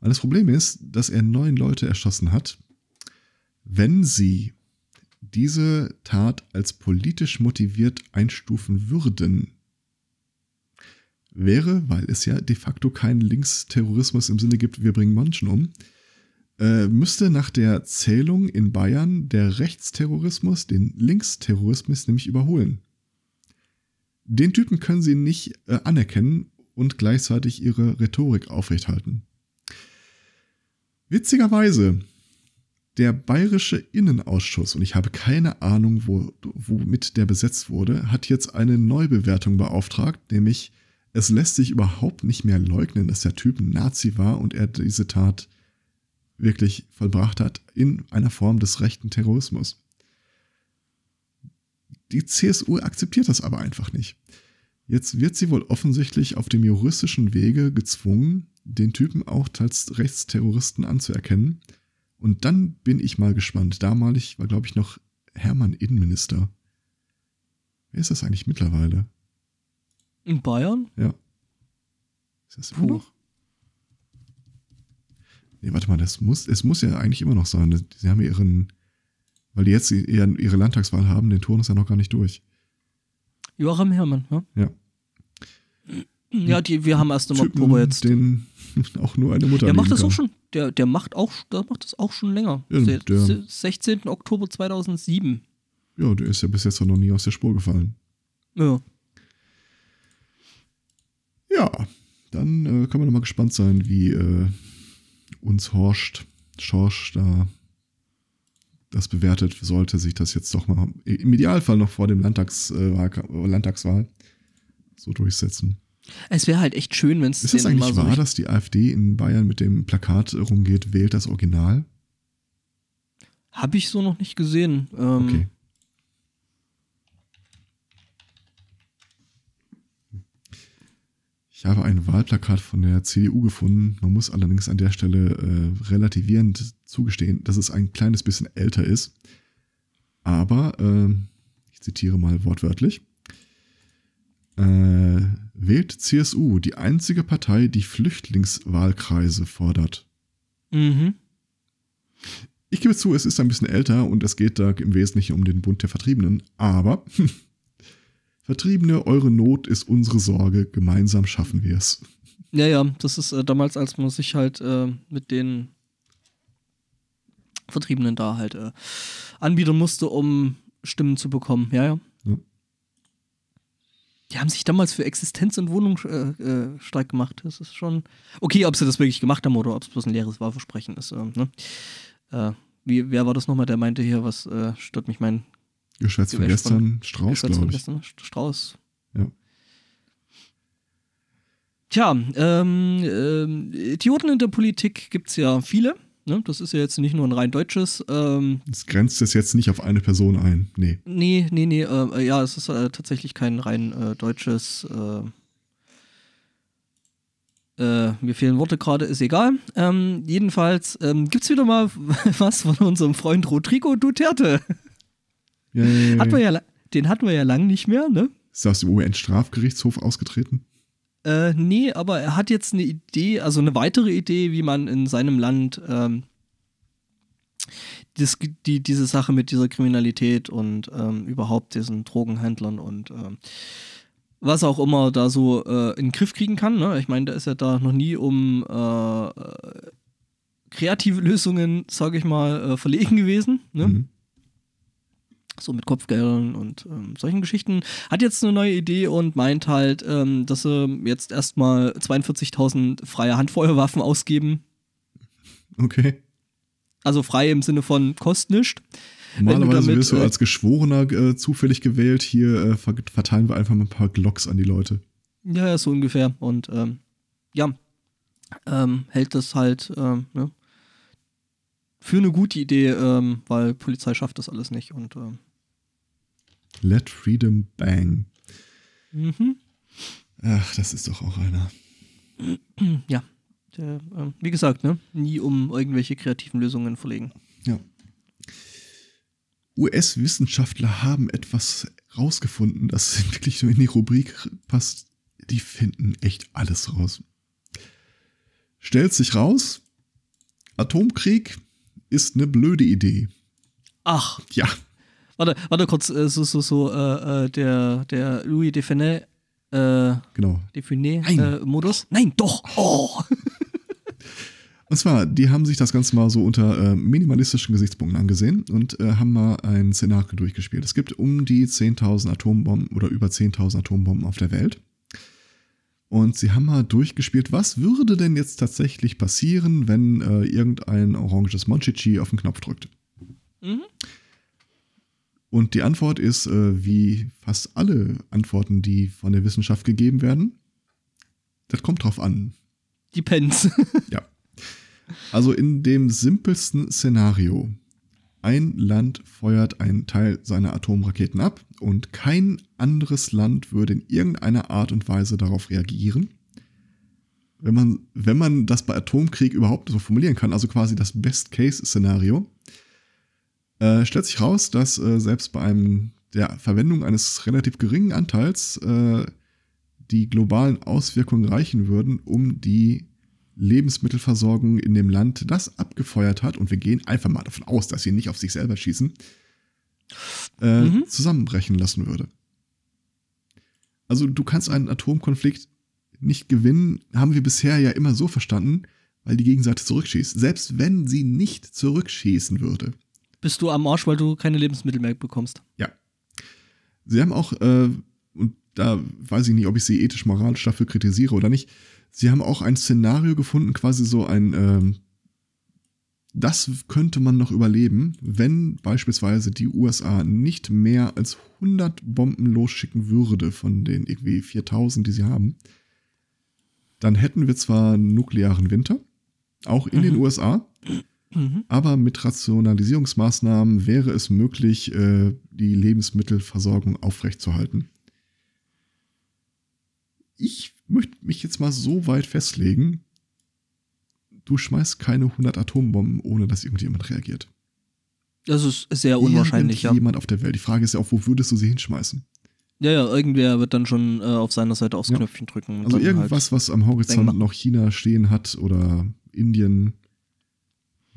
Weil das Problem ist, dass er neun Leute erschossen hat, wenn sie diese Tat als politisch motiviert einstufen würden, wäre, weil es ja de facto keinen Linksterrorismus im Sinne gibt, wir bringen Menschen um, äh, müsste nach der Zählung in Bayern der Rechtsterrorismus den Linksterrorismus nämlich überholen. Den Typen können sie nicht äh, anerkennen und gleichzeitig ihre Rhetorik aufrechthalten. Witzigerweise, der bayerische Innenausschuss, und ich habe keine Ahnung, wo, womit der besetzt wurde, hat jetzt eine Neubewertung beauftragt, nämlich es lässt sich überhaupt nicht mehr leugnen, dass der Typ ein Nazi war und er diese Tat wirklich vollbracht hat in einer Form des rechten Terrorismus. Die CSU akzeptiert das aber einfach nicht. Jetzt wird sie wohl offensichtlich auf dem juristischen Wege gezwungen, den Typen auch als Rechtsterroristen anzuerkennen. Und dann bin ich mal gespannt. Damalig war, glaube ich, noch Hermann Innenminister. Wer ist das eigentlich mittlerweile? in Bayern? Ja. Ist das immer Puh. noch? Nee, warte mal, das muss, es muss ja eigentlich immer noch sein. Sie haben ja ihren, weil die jetzt ihre, ihre Landtagswahl haben, den Turnus ja noch gar nicht durch. Joachim Herrmann, ja? Ja. Ja, die, wir haben erst im Typen, Oktober jetzt. den auch nur eine Mutter Der macht das auch kann. schon, der, der macht auch, der macht das auch schon länger. Ja, der- se- 16. Oktober 2007. Ja, der ist ja bis jetzt noch nie aus der Spur gefallen. Ja. Ja, dann äh, können wir noch mal gespannt sein, wie äh, uns Horst, Schorsch da das bewertet, sollte sich das jetzt doch mal im Idealfall noch vor dem Landtagswahl, Landtagswahl so durchsetzen. Es wäre halt echt schön, wenn es. Ist das eigentlich wahr, dass die AfD in Bayern mit dem Plakat rumgeht, wählt das Original? Habe ich so noch nicht gesehen. Ähm, okay. Ich habe ein Wahlplakat von der CDU gefunden. Man muss allerdings an der Stelle äh, relativierend zugestehen, dass es ein kleines bisschen älter ist. Aber, äh, ich zitiere mal wortwörtlich, äh, wählt CSU die einzige Partei, die Flüchtlingswahlkreise fordert. Mhm. Ich gebe zu, es ist ein bisschen älter und es geht da im Wesentlichen um den Bund der Vertriebenen, aber Vertriebene, eure Not ist unsere Sorge, gemeinsam schaffen wir es. Ja, ja, das ist äh, damals, als man sich halt äh, mit den Vertriebenen da halt äh, anbieten musste, um Stimmen zu bekommen. Ja, ja. ja. Die haben sich damals für Existenz und Wohnung äh, äh, stark gemacht. Das ist schon. Okay, ob sie das wirklich gemacht haben oder ob es bloß ein leeres Wahlversprechen ist. Äh, ne? Äh, wie, wer war das nochmal, der meinte hier, was äh, stört mich mein Geschwätz von gestern, Strauß, glaube ich. Gestern, Strauß. Ja. Tja, ähm, ähm, Idioten in der Politik gibt es ja viele. Ne? Das ist ja jetzt nicht nur ein rein deutsches. Ähm, das grenzt es jetzt nicht auf eine Person ein. Nee. Nee, nee, nee. Äh, ja, es ist äh, tatsächlich kein rein äh, deutsches. Äh, äh, mir fehlen Worte gerade, ist egal. Ähm, jedenfalls ähm, gibt es wieder mal was von unserem Freund Rodrigo Duterte. Ja, Hat man ja, den hatten wir ja lang nicht mehr, ne? Ist aus dem UN-Strafgerichtshof ausgetreten? Äh, nee, aber er hat jetzt eine Idee, also eine weitere Idee, wie man in seinem Land ähm, das, die, diese Sache mit dieser Kriminalität und ähm, überhaupt diesen Drogenhändlern und ähm, was auch immer da so äh, in den Griff kriegen kann. Ne? Ich meine, der ist ja da noch nie um äh, kreative Lösungen, sage ich mal, äh, verlegen gewesen. Ne? Mhm so mit Kopfgeldern und ähm, solchen Geschichten, hat jetzt eine neue Idee und meint halt, ähm, dass sie jetzt erstmal 42.000 freie Handfeuerwaffen ausgeben. Okay. Also frei im Sinne von kostet nichts. Normalerweise wirst du äh, als Geschworener äh, zufällig gewählt. Hier äh, verteilen wir einfach mal ein paar Glocks an die Leute. Ja, so ungefähr. Und ähm, ja, ähm, hält das halt ähm, ne? für eine gute Idee, ähm, weil Polizei schafft das alles nicht. Und ähm, Let Freedom Bang. Mhm. Ach, das ist doch auch einer. Ja. Der, äh, wie gesagt, ne? nie um irgendwelche kreativen Lösungen verlegen. Ja. US-Wissenschaftler haben etwas rausgefunden, das wirklich so in die Rubrik passt. Die finden echt alles raus. Stellt sich raus, Atomkrieg ist eine blöde Idee. Ach. Ja. Warte, warte kurz, äh, so, so, so, äh, äh, der, der Louis Defenet, äh, genau. Defenet-Modus. Nein. Äh, Nein, doch. Oh. Und zwar, die haben sich das Ganze mal so unter äh, minimalistischen Gesichtspunkten angesehen und äh, haben mal ein Szenario durchgespielt. Es gibt um die 10.000 Atombomben oder über 10.000 Atombomben auf der Welt. Und sie haben mal durchgespielt, was würde denn jetzt tatsächlich passieren, wenn äh, irgendein oranges Monchichi auf den Knopf drückt. Mhm. Und die Antwort ist, äh, wie fast alle Antworten, die von der Wissenschaft gegeben werden, das kommt drauf an. Depends. ja. Also in dem simpelsten Szenario, ein Land feuert einen Teil seiner Atomraketen ab und kein anderes Land würde in irgendeiner Art und Weise darauf reagieren. Wenn man, wenn man das bei Atomkrieg überhaupt so formulieren kann, also quasi das Best-Case-Szenario, äh, stellt sich raus, dass äh, selbst bei einem der Verwendung eines relativ geringen Anteils äh, die globalen Auswirkungen reichen würden, um die Lebensmittelversorgung in dem Land, das abgefeuert hat, und wir gehen einfach mal davon aus, dass sie nicht auf sich selber schießen, äh, mhm. zusammenbrechen lassen würde. Also du kannst einen Atomkonflikt nicht gewinnen, haben wir bisher ja immer so verstanden, weil die Gegenseite zurückschießt. Selbst wenn sie nicht zurückschießen würde, bist du am Arsch, weil du keine Lebensmittel mehr bekommst. Ja. Sie haben auch, äh, und da weiß ich nicht, ob ich sie ethisch-moralisch dafür kritisiere oder nicht, sie haben auch ein Szenario gefunden, quasi so ein, ähm, das könnte man noch überleben, wenn beispielsweise die USA nicht mehr als 100 Bomben losschicken würde von den irgendwie 4000, die sie haben. Dann hätten wir zwar einen nuklearen Winter, auch in mhm. den USA, mhm. aber mit Rationalisierungsmaßnahmen wäre es möglich, äh, die Lebensmittelversorgung aufrechtzuerhalten. Ich möchte mich jetzt mal so weit festlegen, du schmeißt keine 100 Atombomben, ohne dass irgendjemand reagiert. Das ist sehr unwahrscheinlich, ja. Jemand auf der Welt. Die Frage ist ja auch, wo würdest du sie hinschmeißen? Ja, ja, irgendwer wird dann schon äh, auf seiner Seite aufs ja. Knöpfchen drücken. Also irgendwas, halt was am Horizont noch China stehen hat oder Indien.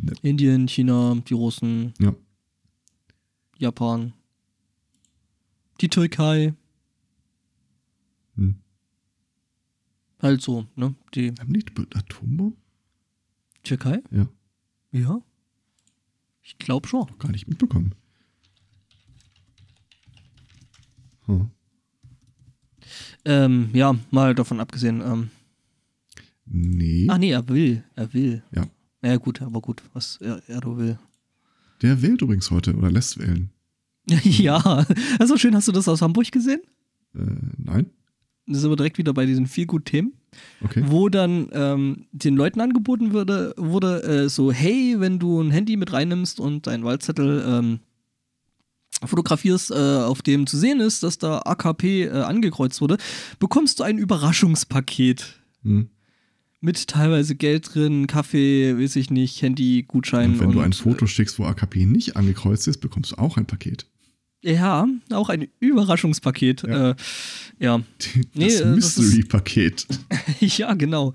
Ne. Indien, China, die Russen. Ja. Japan. Die Türkei. Hm. Halt so, ne? Die haben die Atombomben? Türkei? Ja. Ja. Ich glaube schon. Noch gar nicht mitbekommen. Hm. Ähm, ja, mal davon abgesehen. Ähm, nee. Ach nee, er will. Er will. Ja. Ja, gut, aber gut, was er, er will. Der wählt übrigens heute oder lässt wählen. ja, also schön, hast du das aus Hamburg gesehen? Äh, nein. Das ist aber direkt wieder bei diesen viel gut Themen. Okay. Wo dann ähm, den Leuten angeboten wurde, wurde äh, so, hey, wenn du ein Handy mit reinnimmst und deinen Wahlzettel ähm, fotografierst, äh, auf dem zu sehen ist, dass da AKP äh, angekreuzt wurde, bekommst du ein Überraschungspaket. Hm. Mit teilweise Geld drin, Kaffee, weiß ich nicht, Handy, Gutschein. Und wenn und, du ein Foto schickst, wo AKP nicht angekreuzt ist, bekommst du auch ein Paket. Ja, auch ein Überraschungspaket. Ja. Äh, ja. Das nee, Mystery-Paket. ja, genau.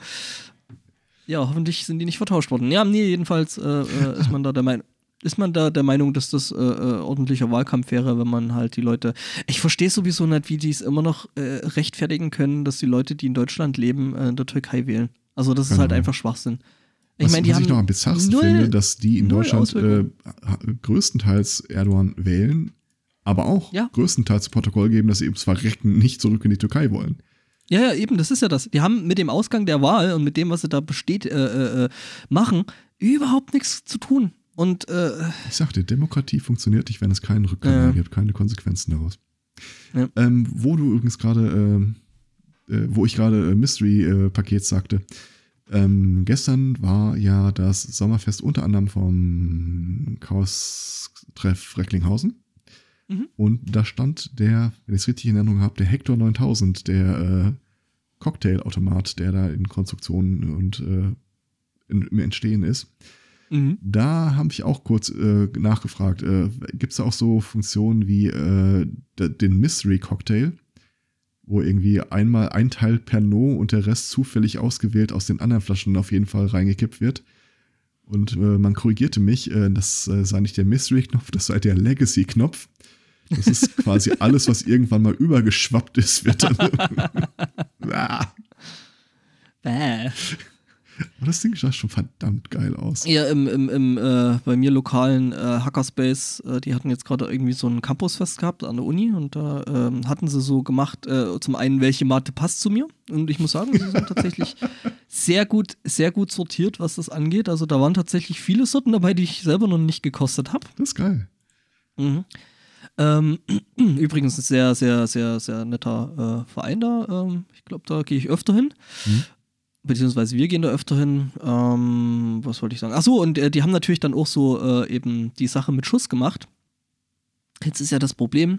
Ja, hoffentlich sind die nicht vertauscht worden. Ja, nee, jedenfalls äh, äh ist man da der Meinung. Ist man da der Meinung, dass das äh, äh, ordentlicher Wahlkampf wäre, wenn man halt die Leute. Ich verstehe sowieso nicht, wie die es immer noch äh, rechtfertigen können, dass die Leute, die in Deutschland leben, äh, in der Türkei wählen. Also, das ist halt genau. einfach Schwachsinn. Ich meine, die was haben ich noch am bizarrsten finde, dass die in Deutschland äh, größtenteils Erdogan wählen, aber auch ja. größtenteils zu Protokoll geben, dass sie eben zwar rechten nicht zurück in die Türkei wollen. Ja, ja, eben, das ist ja das. Die haben mit dem Ausgang der Wahl und mit dem, was sie da besteht, äh, äh, machen, überhaupt nichts zu tun. Und äh, ich sagte, Demokratie funktioniert nicht, wenn es keinen Rückgang gibt, keine Konsequenzen daraus. Ja. Ähm, wo du übrigens gerade, äh, äh, wo ich gerade äh, Mystery-Paket sagte, ähm, gestern war ja das Sommerfest unter anderem vom Chaos-Treff Recklinghausen. Mhm. Und da stand der, wenn ich es richtig in Erinnerung habe, der Hector 9000, der äh, Cocktailautomat, der da in Konstruktion und äh, in, im Entstehen ist. Mhm. Da habe ich auch kurz äh, nachgefragt. Äh, Gibt es da auch so Funktionen wie äh, den Mystery Cocktail, wo irgendwie einmal ein Teil per No und der Rest zufällig ausgewählt aus den anderen Flaschen auf jeden Fall reingekippt wird? Und äh, man korrigierte mich, äh, das äh, sei nicht der Mystery-Knopf, das sei der Legacy-Knopf. Das ist quasi alles, was irgendwann mal übergeschwappt ist, wird dann. ah. Bäh. Aber das Ding sah schon verdammt geil aus. Ja, im, im, im äh, bei mir lokalen äh, Hackerspace, äh, die hatten jetzt gerade irgendwie so ein Campusfest gehabt an der Uni und da ähm, hatten sie so gemacht, äh, zum einen, welche Mate passt zu mir. Und ich muss sagen, sie sind tatsächlich sehr gut, sehr gut sortiert, was das angeht. Also da waren tatsächlich viele Sorten dabei, die ich selber noch nicht gekostet habe. Das ist geil. Mhm. Ähm, übrigens ein sehr, sehr, sehr, sehr netter äh, Verein da. Ähm, ich glaube, da gehe ich öfter hin. Mhm. Beziehungsweise wir gehen da öfter hin. Ähm, was wollte ich sagen? Achso, und äh, die haben natürlich dann auch so äh, eben die Sache mit Schuss gemacht. Jetzt ist ja das Problem,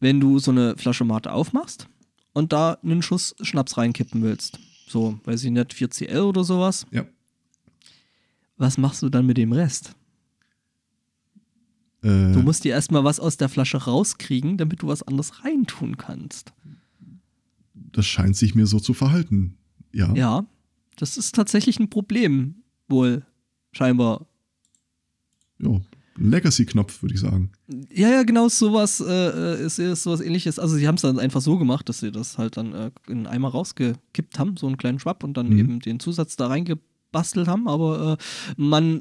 wenn du so eine Flasche Mate aufmachst und da einen Schuss Schnaps reinkippen willst. So, weiß ich nicht, 4CL oder sowas. Ja. Was machst du dann mit dem Rest? Äh, du musst dir erstmal was aus der Flasche rauskriegen, damit du was anderes reintun kannst. Das scheint sich mir so zu verhalten. Ja. Ja, das ist tatsächlich ein Problem, wohl, scheinbar. Ja, Legacy-Knopf, würde ich sagen. Ja, ja, genau, sowas äh, ist, ist sowas ähnliches. Also sie haben es dann einfach so gemacht, dass sie das halt dann äh, in einen Eimer rausgekippt haben, so einen kleinen Schwapp und dann mhm. eben den Zusatz da reingebastelt haben, aber äh, man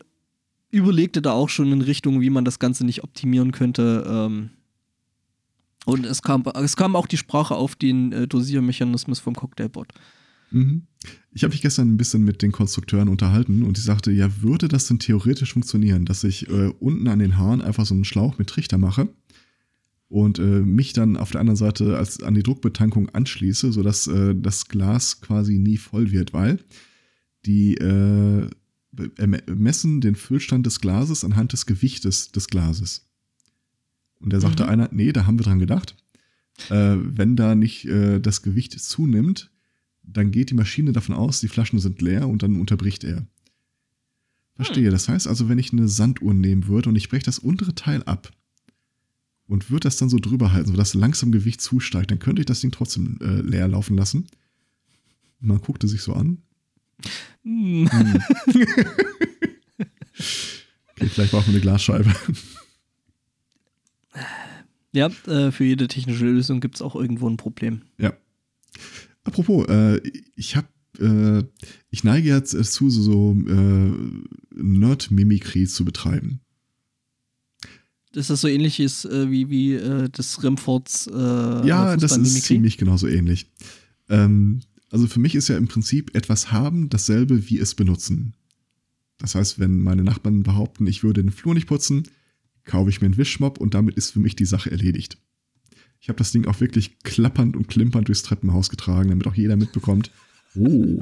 überlegte da auch schon in Richtung, wie man das Ganze nicht optimieren könnte. Ähm, und es kam, es kam auch die Sprache auf den äh, Dosiermechanismus vom Cocktailbot. Mhm. Ich habe mich gestern ein bisschen mit den Konstrukteuren unterhalten und ich sagte, ja, würde das denn theoretisch funktionieren, dass ich äh, unten an den Haaren einfach so einen Schlauch mit Trichter mache und äh, mich dann auf der anderen Seite als an die Druckbetankung anschließe, sodass äh, das Glas quasi nie voll wird, weil die äh, messen den Füllstand des Glases anhand des Gewichtes des Glases. Und da sagte mhm. einer, nee, da haben wir dran gedacht. Äh, wenn da nicht äh, das Gewicht zunimmt, dann geht die Maschine davon aus, die Flaschen sind leer und dann unterbricht er. Verstehe. Hm. Das heißt also, wenn ich eine Sanduhr nehmen würde und ich breche das untere Teil ab und würde das dann so drüber halten, sodass langsam Gewicht zusteigt, dann könnte ich das Ding trotzdem äh, leer laufen lassen. Man guckte sich so an. Hm. hm. okay, vielleicht brauchen wir eine Glasscheibe. Ja, äh, für jede technische Lösung gibt es auch irgendwo ein Problem. Ja. Apropos, äh, ich habe, äh, ich neige jetzt dazu, so, so äh, Nerd-Mimikry zu betreiben. Ist das so ähnlich ist, äh, wie, wie äh, das Remfords äh, Ja, das ist ziemlich genauso ähnlich. Ähm, also für mich ist ja im Prinzip etwas haben dasselbe wie es benutzen. Das heißt, wenn meine Nachbarn behaupten, ich würde den Flur nicht putzen, kaufe ich mir einen Wischmopp und damit ist für mich die Sache erledigt. Ich habe das Ding auch wirklich klappernd und klimpernd durchs Treppenhaus getragen, damit auch jeder mitbekommt, oh,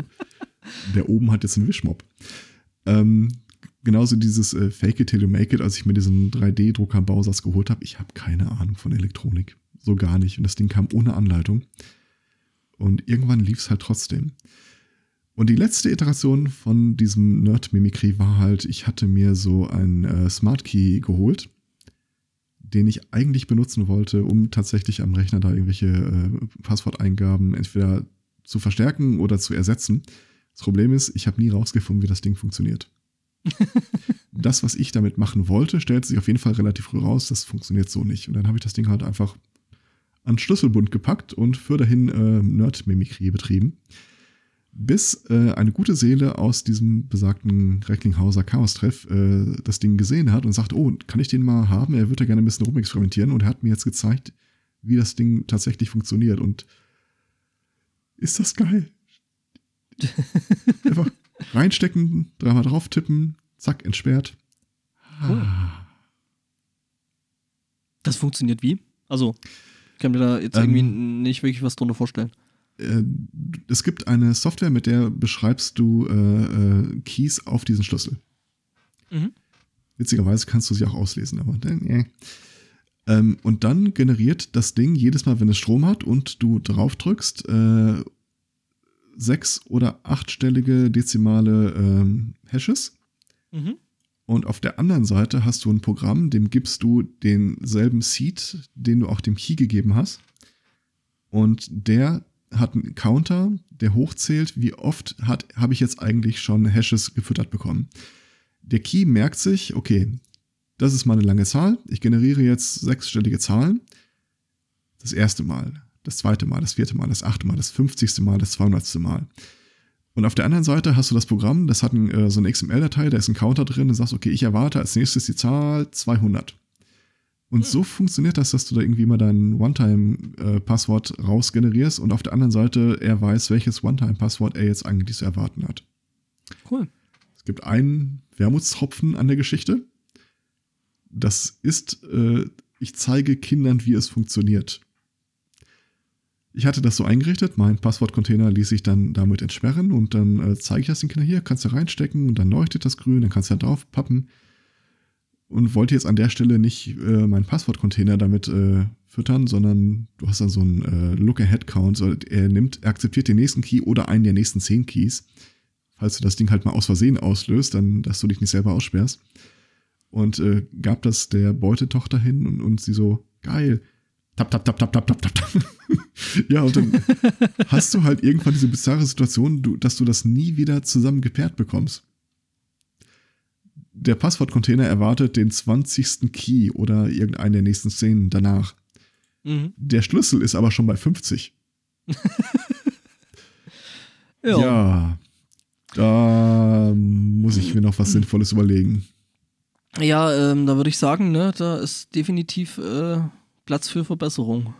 der oben hat jetzt einen Wischmopp. Ähm, genauso dieses äh, Fake it till you make it, als ich mir diesen 3D-Drucker Bausatz geholt habe. Ich habe keine Ahnung von Elektronik. So gar nicht. Und das Ding kam ohne Anleitung. Und irgendwann lief es halt trotzdem. Und die letzte Iteration von diesem Nerd-Mimikry war halt, ich hatte mir so ein äh, Smart Key geholt den ich eigentlich benutzen wollte, um tatsächlich am Rechner da irgendwelche äh, Passworteingaben entweder zu verstärken oder zu ersetzen. Das Problem ist, ich habe nie rausgefunden, wie das Ding funktioniert. das, was ich damit machen wollte, stellt sich auf jeden Fall relativ früh raus, das funktioniert so nicht. Und dann habe ich das Ding halt einfach an Schlüsselbund gepackt und für dahin äh, Nerd-Mimikrie betrieben bis äh, eine gute Seele aus diesem besagten Recklinghauser Chaos-Treff äh, das Ding gesehen hat und sagt, oh, kann ich den mal haben? Er würde gerne ein bisschen rumexperimentieren und er hat mir jetzt gezeigt, wie das Ding tatsächlich funktioniert und ist das geil. Einfach reinstecken, dreimal drauf tippen, zack, entsperrt. Cool. Das funktioniert wie? Also, ich kann mir da jetzt ähm, irgendwie nicht wirklich was drunter vorstellen. Äh, es gibt eine Software, mit der beschreibst du äh, äh, Keys auf diesen Schlüssel. Mhm. Witzigerweise kannst du sie auch auslesen, aber dann, äh. ähm, und dann generiert das Ding jedes Mal, wenn es Strom hat und du drauf drückst, äh, sechs- oder achtstellige dezimale ähm, Hashes. Mhm. Und auf der anderen Seite hast du ein Programm, dem gibst du denselben Seed, den du auch dem Key gegeben hast. Und der hat einen Counter, der hochzählt, wie oft habe ich jetzt eigentlich schon Hashes gefüttert bekommen. Der Key merkt sich, okay, das ist mal eine lange Zahl. Ich generiere jetzt sechsstellige Zahlen. Das erste Mal, das zweite Mal, das vierte Mal, das achte Mal, das fünfzigste Mal, das zweihundertste Mal. Und auf der anderen Seite hast du das Programm, das hat ein, äh, so eine XML-Datei, da ist ein Counter drin und sagst, okay, ich erwarte als nächstes die Zahl 200. Und hm. so funktioniert das, dass du da irgendwie mal dein One-Time-Passwort rausgenerierst und auf der anderen Seite er weiß, welches One-Time-Passwort er jetzt eigentlich zu erwarten hat. Cool. Es gibt einen Wermutstropfen an der Geschichte. Das ist, äh, ich zeige Kindern, wie es funktioniert. Ich hatte das so eingerichtet, mein Passwortcontainer ließ sich dann damit entsperren und dann äh, zeige ich das den Kindern hier, kannst du reinstecken und dann leuchtet das grün, dann kannst du da drauf pappen und wollte jetzt an der Stelle nicht äh, meinen Passwortcontainer damit äh, füttern, sondern du hast dann so einen äh, Look-Ahead-Count. So, er nimmt, er akzeptiert den nächsten Key oder einen der nächsten zehn Keys. Falls du das Ding halt mal aus Versehen auslöst, dann, dass du dich nicht selber aussperrst. Und äh, gab das der Beutetochter hin und, und sie so, geil. Tap, tap, tap, tap, tap, tap, tap, ja, und dann hast du halt irgendwann diese bizarre Situation, du, dass du das nie wieder zusammen gepaart bekommst der Passwortcontainer erwartet den 20. Key oder irgendeinen der nächsten Szenen danach. Mhm. Der Schlüssel ist aber schon bei 50. ja. ja. Da muss ich mir noch was Sinnvolles überlegen. Ja, ähm, da würde ich sagen, ne, da ist definitiv äh, Platz für Verbesserung.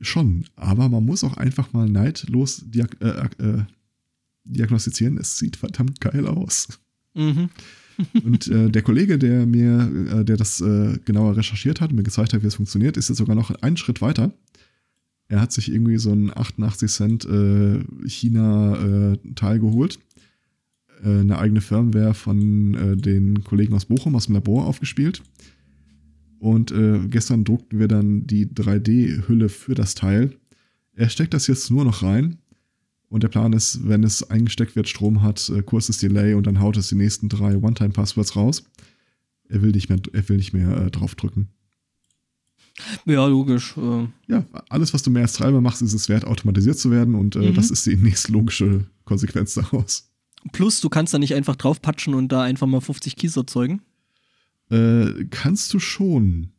Schon, aber man muss auch einfach mal neidlos äh, äh, diagnostizieren. Es sieht verdammt geil aus. Mhm. Und äh, der Kollege, der mir, äh, der das äh, genauer recherchiert hat und mir gezeigt hat, wie es funktioniert, ist jetzt sogar noch einen Schritt weiter. Er hat sich irgendwie so ein 88 Cent äh, China-Teil geholt. Äh, eine eigene Firmware von äh, den Kollegen aus Bochum aus dem Labor aufgespielt. Und äh, gestern druckten wir dann die 3D-Hülle für das Teil. Er steckt das jetzt nur noch rein und der Plan ist, wenn es eingesteckt wird, Strom hat, äh, kurzes Delay und dann haut es die nächsten drei One-Time-Passwords raus. Er will nicht mehr, er will nicht mehr äh, draufdrücken. Ja, logisch. Äh. Ja, alles, was du mehr als Treiber machst, ist es wert, automatisiert zu werden und äh, mhm. das ist die nächste logische Konsequenz daraus. Plus, du kannst da nicht einfach draufpatschen und da einfach mal 50 Keys erzeugen. Äh, kannst du schon.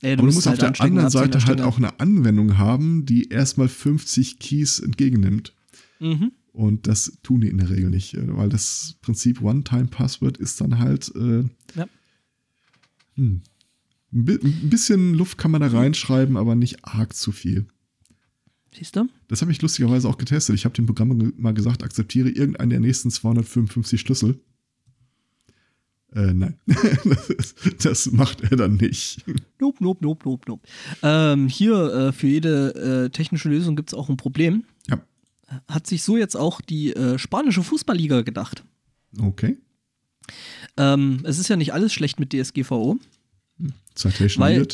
Ey, du Aber du musst halt auf der anderen Seite halt auch eine Anwendung haben, die erstmal 50 Keys entgegennimmt. Mhm. Und das tun die in der Regel nicht, weil das Prinzip One-Time-Password ist dann halt. Äh, ja. Hm, ein bisschen Luft kann man da reinschreiben, aber nicht arg zu viel. Siehst du? Das habe ich lustigerweise auch getestet. Ich habe dem Programm mal gesagt, akzeptiere irgendeinen der nächsten 255 Schlüssel. Äh, nein. das macht er dann nicht. Nope, nope, nope, nope, nope. Ähm, hier äh, für jede äh, technische Lösung gibt es auch ein Problem. Ja. Hat sich so jetzt auch die äh, spanische Fußballliga gedacht. Okay. Ähm, es ist ja nicht alles schlecht mit DSGVO. Citation weil,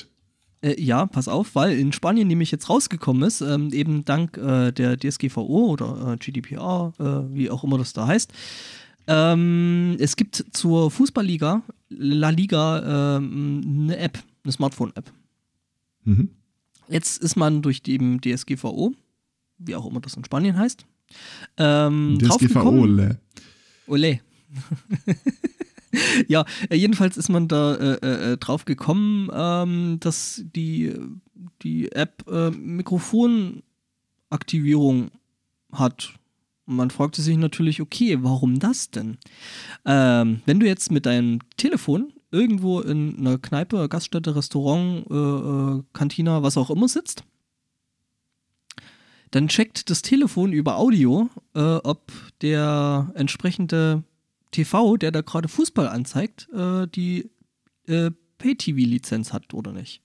äh, ja, pass auf, weil in Spanien nämlich jetzt rausgekommen ist, ähm, eben dank äh, der DSGVO oder GDPR, wie auch immer das da heißt, ähm, es gibt zur Fußballliga, La Liga, ähm, eine App, eine Smartphone-App. Mhm. Jetzt ist man durch die DSGVO, wie auch immer das in Spanien heißt, ähm, DSGVO, ole. Ole. ja, äh, jedenfalls ist man da äh, äh, äh, drauf gekommen, ähm, dass die, die App äh, Mikrofonaktivierung hat. Und man fragte sich natürlich, okay, warum das denn? Ähm, wenn du jetzt mit deinem Telefon irgendwo in einer Kneipe, Gaststätte, Restaurant, äh, äh, Kantina, was auch immer sitzt, dann checkt das Telefon über Audio, äh, ob der entsprechende TV, der da gerade Fußball anzeigt, äh, die äh, Pay-TV-Lizenz hat oder nicht.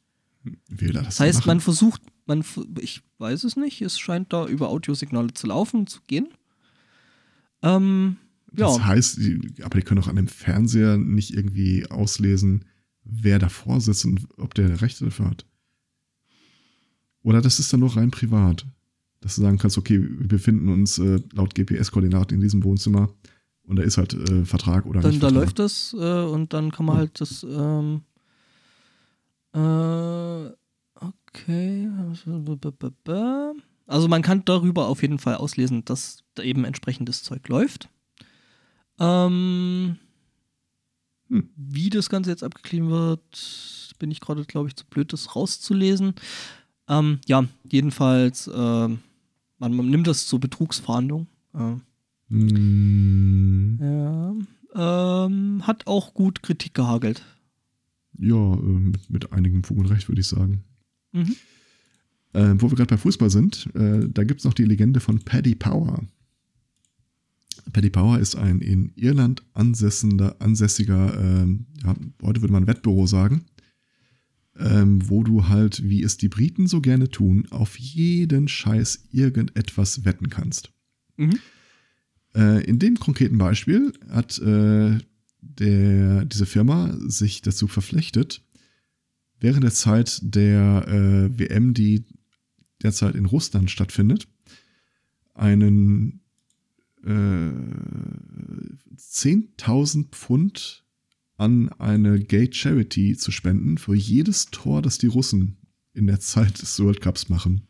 Das, das heißt, man versucht, man, ich weiß es nicht, es scheint da über Audiosignale zu laufen, zu gehen. Ähm, ja. Das heißt, aber die können auch an dem Fernseher nicht irgendwie auslesen, wer davor sitzt und ob der Rechte dafür hat. Oder das ist dann nur rein privat. Dass du sagen kannst, okay, wir befinden uns äh, laut GPS-Koordinaten in diesem Wohnzimmer und da ist halt äh, Vertrag oder dann, nicht. Da Vertrag. läuft das äh, und dann kann man oh. halt das. Ähm, äh, okay. Also man kann darüber auf jeden Fall auslesen, dass da eben entsprechendes Zeug läuft. Ähm, hm. Wie das Ganze jetzt abgeklebt wird, bin ich gerade, glaube ich, zu blöd, das rauszulesen. Ähm, ja, jedenfalls, äh, man, man, nimmt das zur Betrugsfahndung. Äh, hm. Ja. Ähm, hat auch gut Kritik gehagelt. Ja, äh, mit, mit einigem Fug und Recht, würde ich sagen. Mhm. Äh, wo wir gerade bei Fußball sind, äh, da gibt es noch die Legende von Paddy Power. Paddy Power ist ein in Irland ansässiger, ansässiger ähm, ja, heute würde man Wettbüro sagen, ähm, wo du halt, wie es die Briten so gerne tun, auf jeden Scheiß irgendetwas wetten kannst. Mhm. Äh, in dem konkreten Beispiel hat äh, der, diese Firma sich dazu verpflichtet, während der Zeit der äh, WM, die derzeit in Russland stattfindet, einen äh, 10.000 Pfund an eine Gay Charity zu spenden für jedes Tor, das die Russen in der Zeit des World Cups machen.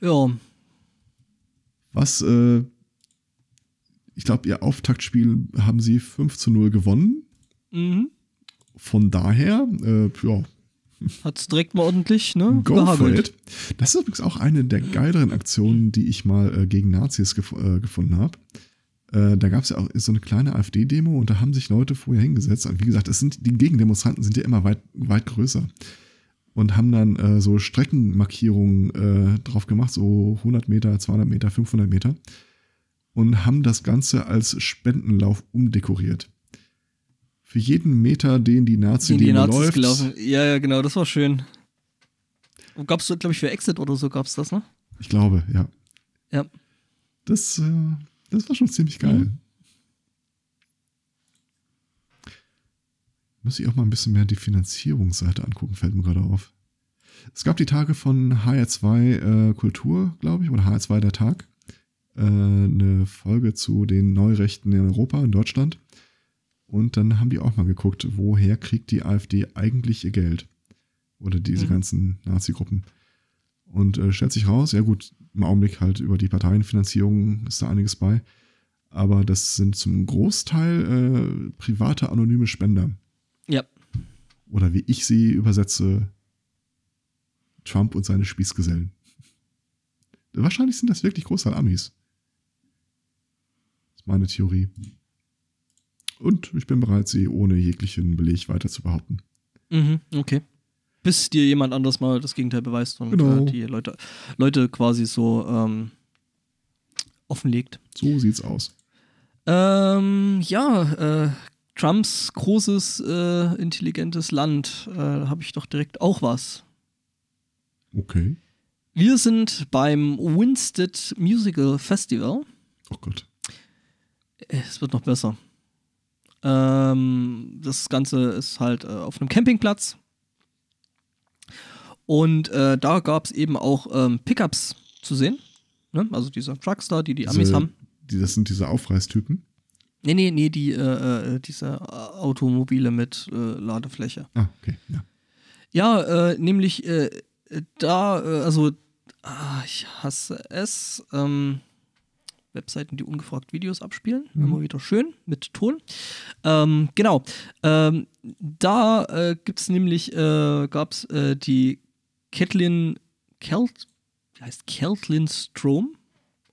Ja. Was, äh, ich glaube, ihr Auftaktspiel haben sie 5 zu 0 gewonnen. Mhm. Von daher, äh, ja, hat es direkt mal ordentlich, ne? Go it. Das ist übrigens auch eine der geileren Aktionen, die ich mal äh, gegen Nazis gef äh, gefunden habe. Äh, da gab es ja auch so eine kleine AfD-Demo und da haben sich Leute vorher hingesetzt. Und wie gesagt, es sind, die Gegendemonstranten sind ja immer weit, weit größer. Und haben dann äh, so Streckenmarkierungen äh, drauf gemacht, so 100 Meter, 200 Meter, 500 Meter. und haben das Ganze als Spendenlauf umdekoriert. Für jeden Meter, den die nazi die Nazis gelaufen. Ja, ja, genau, das war schön. Gab's so, glaube ich, für Exit oder so gab's das, ne? ich glaube, ja. Ja. Das, äh, das war schon ziemlich geil. Mhm. Muss ich auch mal ein bisschen mehr die Finanzierungsseite angucken, fällt mir gerade auf. Es gab die Tage von HR2 äh, Kultur, glaube ich, oder HR2 der Tag. Äh, eine Folge zu den Neurechten in Europa, in Deutschland. Und dann haben die auch mal geguckt, woher kriegt die AfD eigentlich ihr Geld? Oder diese Mhm. ganzen Nazi-Gruppen. Und äh, stellt sich raus, ja gut, im Augenblick halt über die Parteienfinanzierung ist da einiges bei. Aber das sind zum Großteil äh, private anonyme Spender. Ja. Oder wie ich sie übersetze, Trump und seine Spießgesellen. Wahrscheinlich sind das wirklich Großteil Amis. Das ist meine Theorie. Und ich bin bereit, sie ohne jeglichen Beleg weiter zu behaupten. Mhm, okay. Bis dir jemand anders mal das Gegenteil beweist und Genau. äh, die Leute, Leute quasi so ähm, offenlegt. So sieht's aus. Ähm, ja, äh, Trumps großes, äh, intelligentes Land, äh, habe ich doch direkt auch was. Okay. Wir sind beim Winstead Musical Festival. Oh Gott. Es wird noch besser. Ähm, das Ganze ist halt äh, auf einem Campingplatz. Und äh, da gab es eben auch ähm, Pickups zu sehen. Ne? Also diese Trucks da, die die Amis Diese- haben. Die, das sind diese Aufreißtypen. Nee, nee, nee, die, äh, äh, diese äh, Automobile mit äh, Ladefläche. Ah, okay. Ja. Ja, nämlich da, also, ah, ich hasse es. Ähm, Webseiten, die ungefragt Videos abspielen. Mhm. Immer wieder schön mit Ton. Ähm, genau. Ähm, da äh, gibt es nämlich, äh, gab es äh, die Catlin Kelt, wie heißt Keltlin Strom.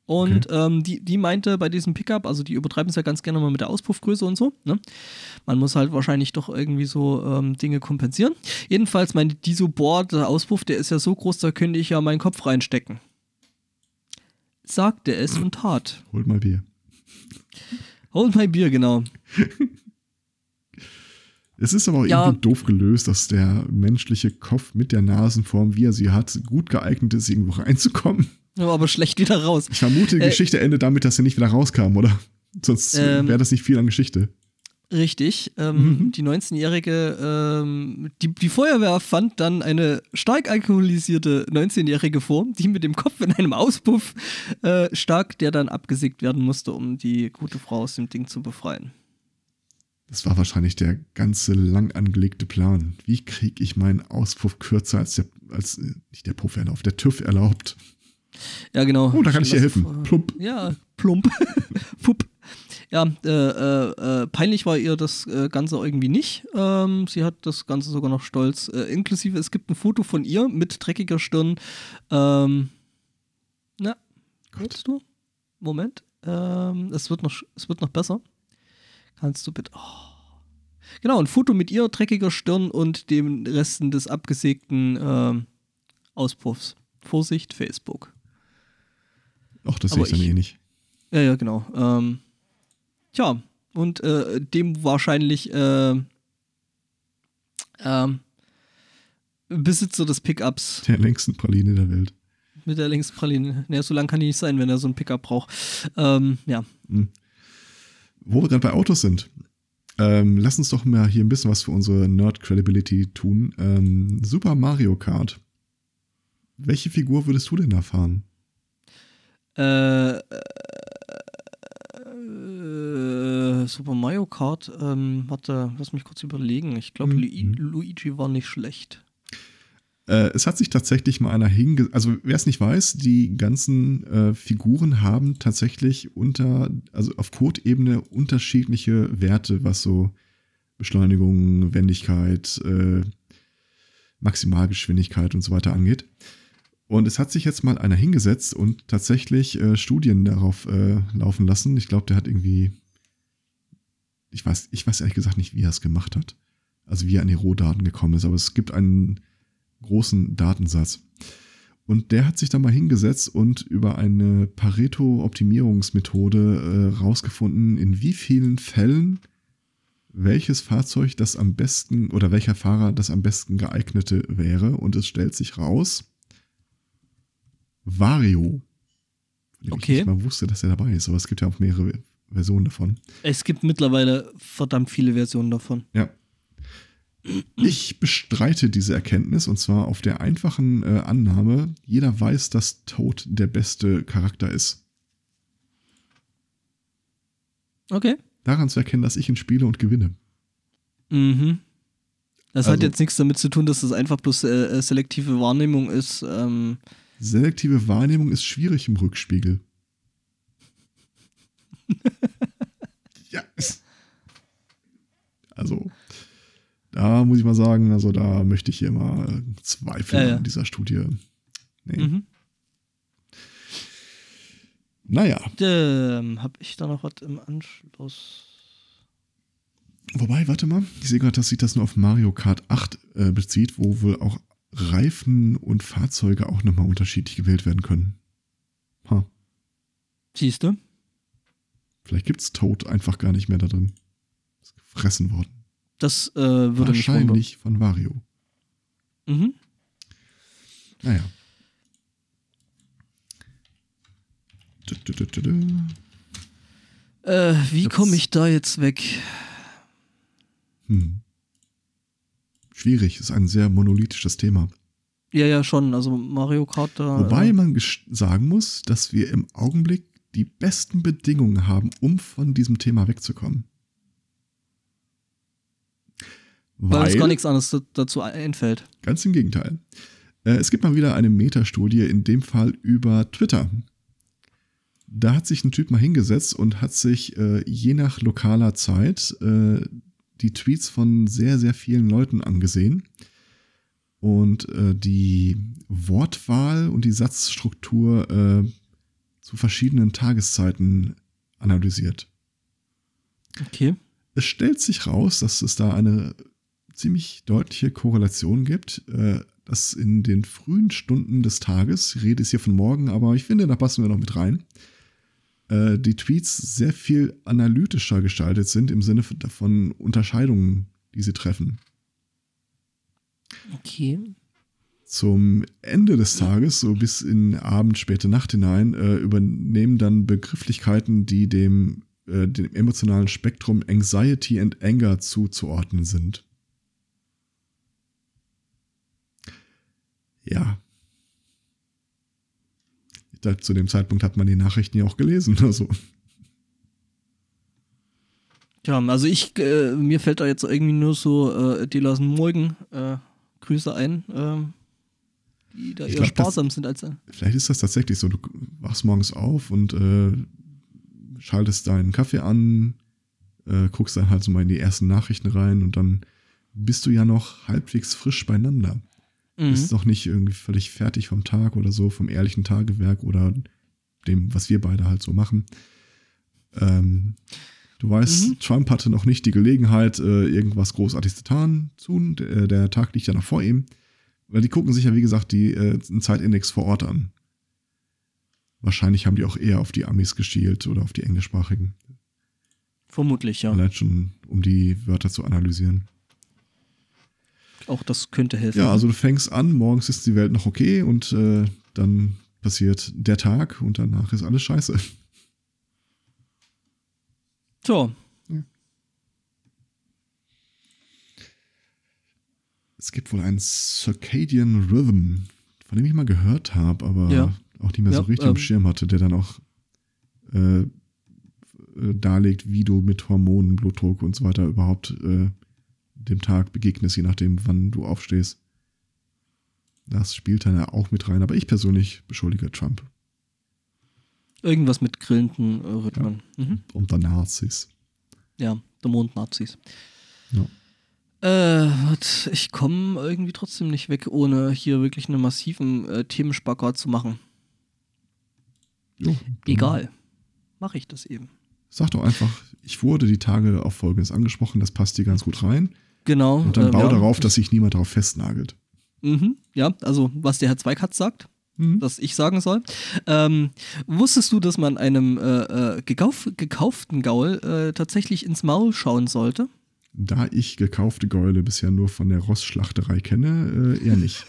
Und ähm, die, die meinte bei diesem Pickup, also die übertreiben es ja ganz gerne mal mit der Auspuffgröße und so. Ne? Man muss halt wahrscheinlich doch irgendwie so ähm, Dinge kompensieren. Jedenfalls meinte die so, boah, der Auspuff, der ist ja so groß, da könnte ich ja meinen Kopf reinstecken. Sagte es und tat. Holt mal Bier. Hold my Bier, genau. Es ist aber auch Ja. irgendwie doof gelöst, dass der menschliche Kopf mit der Nasenform, wie er sie hat, gut geeignet ist, irgendwo reinzukommen. Aber schlecht wieder raus. Ich vermute, die Äh, Geschichte endet damit, dass er nicht wieder rauskam, oder? Sonst Ähm, wäre das nicht viel an Geschichte. Richtig. Ähm, Mhm. Die 19-jährige, ähm, die, die Feuerwehr fand dann eine stark alkoholisierte 19-jährige vor, die mit dem Kopf in einem Auspuff äh, stark, der dann abgesägt werden musste, um die gute Frau aus dem Ding zu befreien. Das war wahrscheinlich der ganze lang angelegte Plan. Wie kriege ich meinen Auspuff kürzer als der, als äh, nicht der Puff erlaubt, der TÜV erlaubt? Ja, genau. Oh, da kann ich dir helfen. Plump. Ja, plump. Pup. Ja, äh, äh, äh, peinlich war ihr das äh, Ganze irgendwie nicht. Ähm, sie hat das Ganze sogar noch stolz. Äh, inklusive, es gibt ein Foto von ihr mit dreckiger Stirn. Ähm, na, willst du? Moment. Ähm, es, wird noch, es wird noch besser. Kannst du bitte. Oh. Genau, ein Foto mit ihr, dreckiger Stirn und den Resten des abgesägten ähm, Auspuffs. Vorsicht, Facebook. Ach, das sehe ich dann eh nicht. Ja, ja, genau. Ähm, tja, und äh, dem wahrscheinlich äh, ähm, Besitzer des Pickups Der längsten Praline der Welt. mit der Längspraline. Naja, so lang kann die nicht sein, wenn er so ein Pickup braucht. Ähm, ja. Wo wir gerade bei Autos sind, ähm, lass uns doch mal hier ein bisschen was für unsere Nerd-Credibility tun. Ähm, Super Mario Kart. Welche Figur würdest du denn da fahren? Äh, äh, Super Mario Kart, ähm, warte, lass mich kurz überlegen. Ich glaube, Mhm. Lui Luigi war nicht schlecht. Äh, es hat sich tatsächlich mal einer hinge... Also wer es nicht weiß, die ganzen äh, Figuren haben tatsächlich unter, also auf Code-Ebene unterschiedliche Werte, was so Beschleunigung, Wendigkeit, äh, Maximalgeschwindigkeit und so weiter angeht. Und es hat sich jetzt mal einer hingesetzt und tatsächlich äh, Studien darauf äh, laufen lassen. Ich glaube, der hat irgendwie, ich weiß, ich weiß ehrlich gesagt nicht, wie er es gemacht hat. Also wie er an die Rohdaten gekommen ist. Aber es gibt einen großen Datensatz. Und der hat sich da mal hingesetzt und über eine Pareto-Optimierungsmethode äh, rausgefunden, in wie vielen Fällen welches Fahrzeug das am besten oder welcher Fahrer das am besten geeignete wäre. Und es stellt sich raus, Vario. Okay. Ich nicht mal wusste, dass er dabei ist, aber es gibt ja auch mehrere Versionen davon. Es gibt mittlerweile verdammt viele Versionen davon. Ja. Ich bestreite diese Erkenntnis und zwar auf der einfachen äh, Annahme, jeder weiß, dass Toad der beste Charakter ist. Okay. Daran zu erkennen, dass ich ihn spiele und gewinne. Mhm. Das hat Also- jetzt nichts damit zu tun, dass das einfach bloß äh, selektive Wahrnehmung ist. Ähm, Selektive Wahrnehmung ist schwierig im Rückspiegel. ja. Also, da muss ich mal sagen, also da möchte ich hier mal äh, zweifeln Ja, ja. an dieser Studie. Nee. mhm. Naja, ähm, hab ich da noch was im Anschluss? wobei, warte mal, ich sehe gerade, dass sich das nur auf Mario Kart 8 äh, bezieht, wo wohl auch Reifen und Fahrzeuge auch nochmal unterschiedlich gewählt werden können. Ha, Siehst du? Vielleicht gibt's Toad einfach gar nicht mehr da drin. Ist gefressen worden. Das äh, würde. Wahrscheinlich von Vario. Mhm. Naja. Dü, dü, dü. Äh, wie komme ich da jetzt weg? Hm. Schwierig, ist ein sehr monolithisches Thema. Ja, ja, schon. Also Mario Kart da. Wobei äh, man sagen muss, dass wir im Augenblick die besten Bedingungen haben, um von diesem Thema wegzukommen. weil uns gar nichts anderes da- dazu einfällt. Ganz im Gegenteil. Äh, es gibt mal wieder eine Metastudie, in dem Fall über Twitter. Da hat sich ein Typ mal hingesetzt und hat sich äh, je nach lokaler Zeit äh, die Tweets von sehr, sehr vielen Leuten angesehen und die Wortwahl und die Satzstruktur zu verschiedenen Tageszeiten analysiert. Okay. Es stellt sich raus, dass es da eine ziemlich deutliche Korrelation gibt, äh, dass in den frühen Stunden des Tages, ich rede jetzt hier von morgen, aber ich finde, da passen wir noch mit rein, äh, die Tweets sehr viel analytischer gestaltet sind im Sinne von- von Unterscheidungen, die sie treffen. Okay. Zum Ende des Tages, so bis in Abend, späte Nacht hinein, äh, übernehmen dann Begrifflichkeiten, die dem, äh, dem emotionalen Spektrum Anxiety and Anger zuzuordnen sind. Ja. Dachte, zu dem Zeitpunkt hat man die Nachrichten ja auch gelesen. Also, Tja, also ich, äh, mir fällt da jetzt irgendwie nur so äh, die lassen morgen äh, Grüße ein, ähm, die da Ich eher glaub, das- sparsam sind als. Äh, vielleicht ist das tatsächlich so. Du wachst morgens auf und äh, schaltest deinen Kaffee an, äh, guckst dann halt so mal in die ersten Nachrichten rein und dann bist du ja noch halbwegs frisch beieinander. mhm. Bist noch nicht irgendwie völlig fertig vom Tag oder so, vom ehrlichen Tagewerk oder dem, was wir beide halt so machen. Ähm, du weißt, Mhm. Trump hatte noch nicht die Gelegenheit, äh, irgendwas Großartiges zu tun. Der, der Tag liegt ja noch vor ihm. Weil die gucken sich ja, wie gesagt, die, äh, einen Zeitindex vor Ort an. Wahrscheinlich haben die auch eher auf die Amis geschielt oder auf die englischsprachigen. Vermutlich, ja. Allein schon, um die Wörter zu analysieren. Auch das könnte helfen. Ja, also du fängst an, morgens ist die Welt noch okay und äh, dann passiert der Tag und danach ist alles scheiße. Tja, Es gibt wohl einen Circadian Rhythm, von dem ich mal gehört habe, aber Ja. auch nicht mehr so Ja, richtig im ähm, Schirm hatte, der dann auch äh, äh, darlegt, wie du mit Hormonen, Blutdruck und so weiter überhaupt äh, dem Tag begegnest, je nachdem, wann du aufstehst. Das spielt dann ja auch mit rein, aber ich persönlich beschuldige Trump irgendwas mit grillenden äh, Rhythmen. Mhm. und der Nazis. Ja, der Mondnazis. Ja. Äh, ich komme irgendwie trotzdem nicht weg, ohne hier wirklich einen massiven äh, Themenspagat zu machen. Jo, Egal. Mache ich das eben. Sag doch einfach, ich wurde die Tage auf Folgendes angesprochen, das passt dir ganz gut rein. Genau. Und dann äh, bau ja. darauf, dass sich niemand darauf festnagelt. Mhm, ja, also was der Herr Zweikatz sagt. mhm. das ich sagen soll. Ähm, wusstest du, dass man einem äh, äh, gekauf, gekauften Gaul äh, tatsächlich ins Maul schauen sollte? Da ich gekaufte Gäule bisher nur von der Rossschlachterei kenne, äh, eher nicht.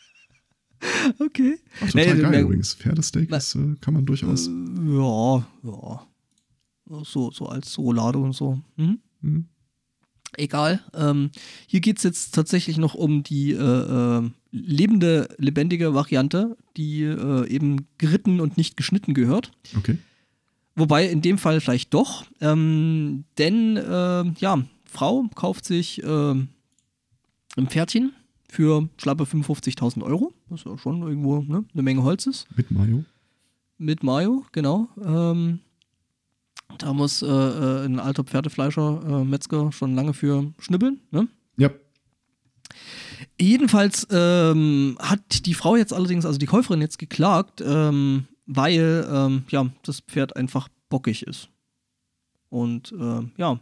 okay. Ach, total nee, geil übrigens. Pferdesteak ist, äh, kann man durchaus. ja, ja. So, so als Roulade und so. Mhm. Mhm. Egal. Ähm, hier geht es jetzt tatsächlich noch um die äh, äh, lebende, lebendige Variante, die äh, eben geritten und nicht geschnitten gehört. Okay. Wobei in dem Fall vielleicht doch. Ähm, denn, äh, ja, Frau kauft sich ähm, ein Pferdchen für schlappe 55.000 Euro. Was ja schon irgendwo ne, eine Menge Holz ist. Mit Mayo. Mit Mayo, genau. Ähm, da muss äh, äh, ein alter Pferdefleischer, äh, Metzger, schon lange für schnippeln. Ne? Ja. Jedenfalls ähm, hat die Frau jetzt allerdings, also die Käuferin jetzt geklagt, ähm, weil ähm, ja, das Pferd einfach bockig ist. Und äh, ja,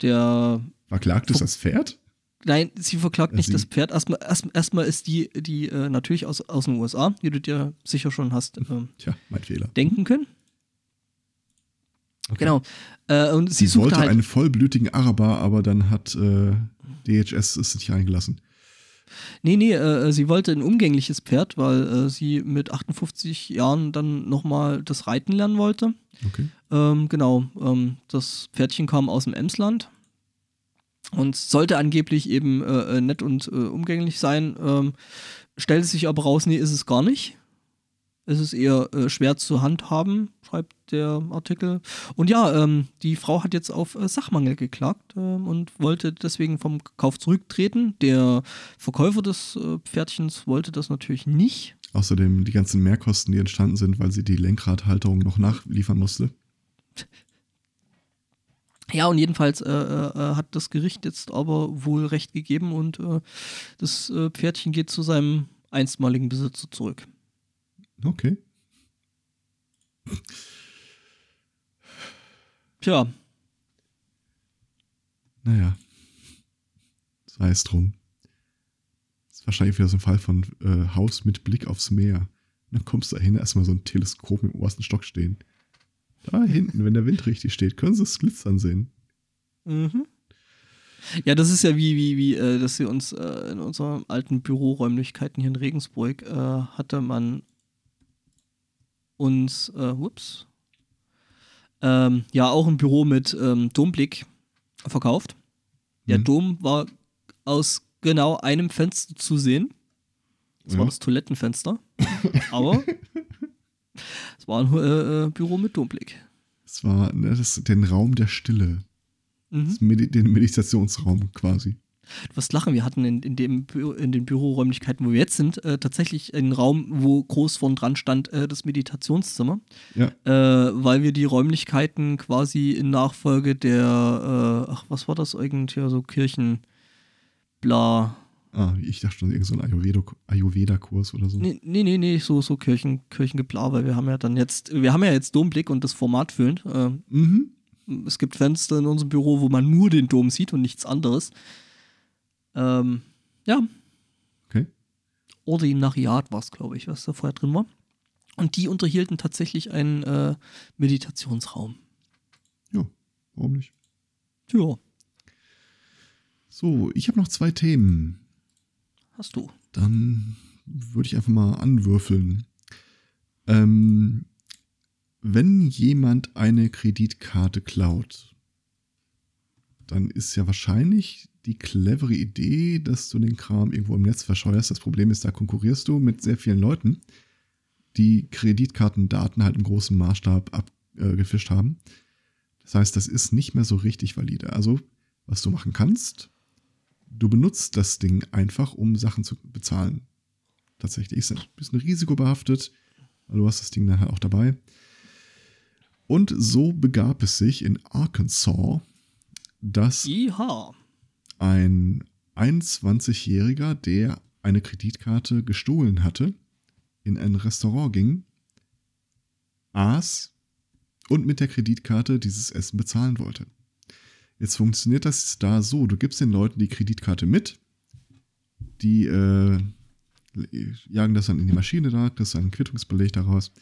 der. Verklagt ist das Pferd? Nein, sie verklagt nicht sie. das Pferd. Erstmal, erst, erstmal ist die, die äh, natürlich aus, aus den USA, die du dir sicher schon hast äh, Tja, mein Fehler. denken können. Okay. Genau. Äh, und sie, sie wollte halt einen vollblütigen Araber, aber dann hat äh, DHS es nicht reingelassen. Nee, nee, äh, sie wollte ein umgängliches Pferd, weil äh, sie mit 58 Jahren dann nochmal das Reiten lernen wollte. Okay. Ähm, genau, ähm, das Pferdchen kam aus dem Emsland und sollte angeblich eben äh, äh nett und äh, umgänglich sein. Ähm, stellte sich aber raus, nee, ist es gar nicht. Es ist eher äh, schwer zu handhaben, schreibt der Artikel. Und ja, ähm, die Frau hat jetzt auf äh, Sachmangel geklagt ähm, und wollte deswegen vom Kauf zurücktreten. Der Verkäufer des äh, Pferdchens wollte das natürlich nicht. Außerdem die ganzen Mehrkosten, die entstanden sind, weil sie die Lenkradhalterung noch nachliefern musste. Ja, und jedenfalls äh, äh, äh, hat das Gericht jetzt aber wohl recht gegeben und das Pferdchen geht zu seinem einstmaligen Besitzer zurück. Okay. Tja. Naja. Sei es drum. Das ist wahrscheinlich wieder so ein Fall von äh, Haus mit Blick aufs Meer. Und dann kommst du da hin, erstmal so ein Teleskop im obersten Stock stehen. Da hinten, wenn der Wind richtig steht, können sie es glitzern sehen. Mhm. Ja, das ist ja wie, wie, wie, äh, dass sie uns äh, in unseren alten Büroräumlichkeiten hier in Regensburg äh, hatte man uns, äh, whoops, ähm, ja auch ein Büro mit ähm, Domblick verkauft. Der mhm. Dom war aus genau einem Fenster zu sehen. Das ja. war das Toilettenfenster. Aber es war ein äh, äh, Büro mit Domblick. Es war ne, das, den Raum der Stille. Mhm. Medi den Meditationsraum quasi. Du wirst lachen, wir hatten in, in, dem, in den Büroräumlichkeiten, wo wir jetzt sind, äh, tatsächlich einen Raum, wo groß vorn dran stand, äh, das Meditationszimmer. Ja. Äh, weil wir die Räumlichkeiten quasi in Nachfolge der, äh, ach, was war das irgendwie, so Kirchen, bla. Ah, ich dachte schon, irgendein so Ayurveda-Kurs oder so. Nee, nee, nee, so, so Kirchen, Kirchengeblar, weil wir haben ja dann jetzt, wir haben ja jetzt Domblick und das Format füllend. Äh, mhm. Es gibt Fenster in unserem Büro, wo man nur den Dom sieht und nichts anderes. Ähm, ja. Okay. Ordinariat war es, glaube ich, was da vorher drin war. Und die unterhielten tatsächlich einen äh, Meditationsraum. Ja, warum nicht? Ja. So, ich habe noch zwei Themen. Hast du? Dann würde ich einfach mal anwürfeln. Ähm, wenn jemand eine Kreditkarte klaut, dann ist ja wahrscheinlich die clevere Idee, dass du den Kram irgendwo im Netz verscheuerst. Das Problem ist, da konkurrierst du mit sehr vielen Leuten, die Kreditkartendaten halt im großen Maßstab abgefischt haben. Das heißt, das ist nicht mehr so richtig valide. Also, was du machen kannst, du benutzt das Ding einfach, um Sachen zu bezahlen. Tatsächlich ist ein bisschen risikobehaftet, weil du hast das Ding dann halt auch dabei. Und so begab es sich in Arkansas, dass Iha ein 21-Jähriger, der eine Kreditkarte gestohlen hatte, in ein Restaurant ging, aß und mit der Kreditkarte dieses Essen bezahlen wollte. Jetzt funktioniert das da so, du gibst den Leuten die Kreditkarte mit, die äh, jagen das dann in die Maschine da, das ist ein Quittungsbeleg daraus.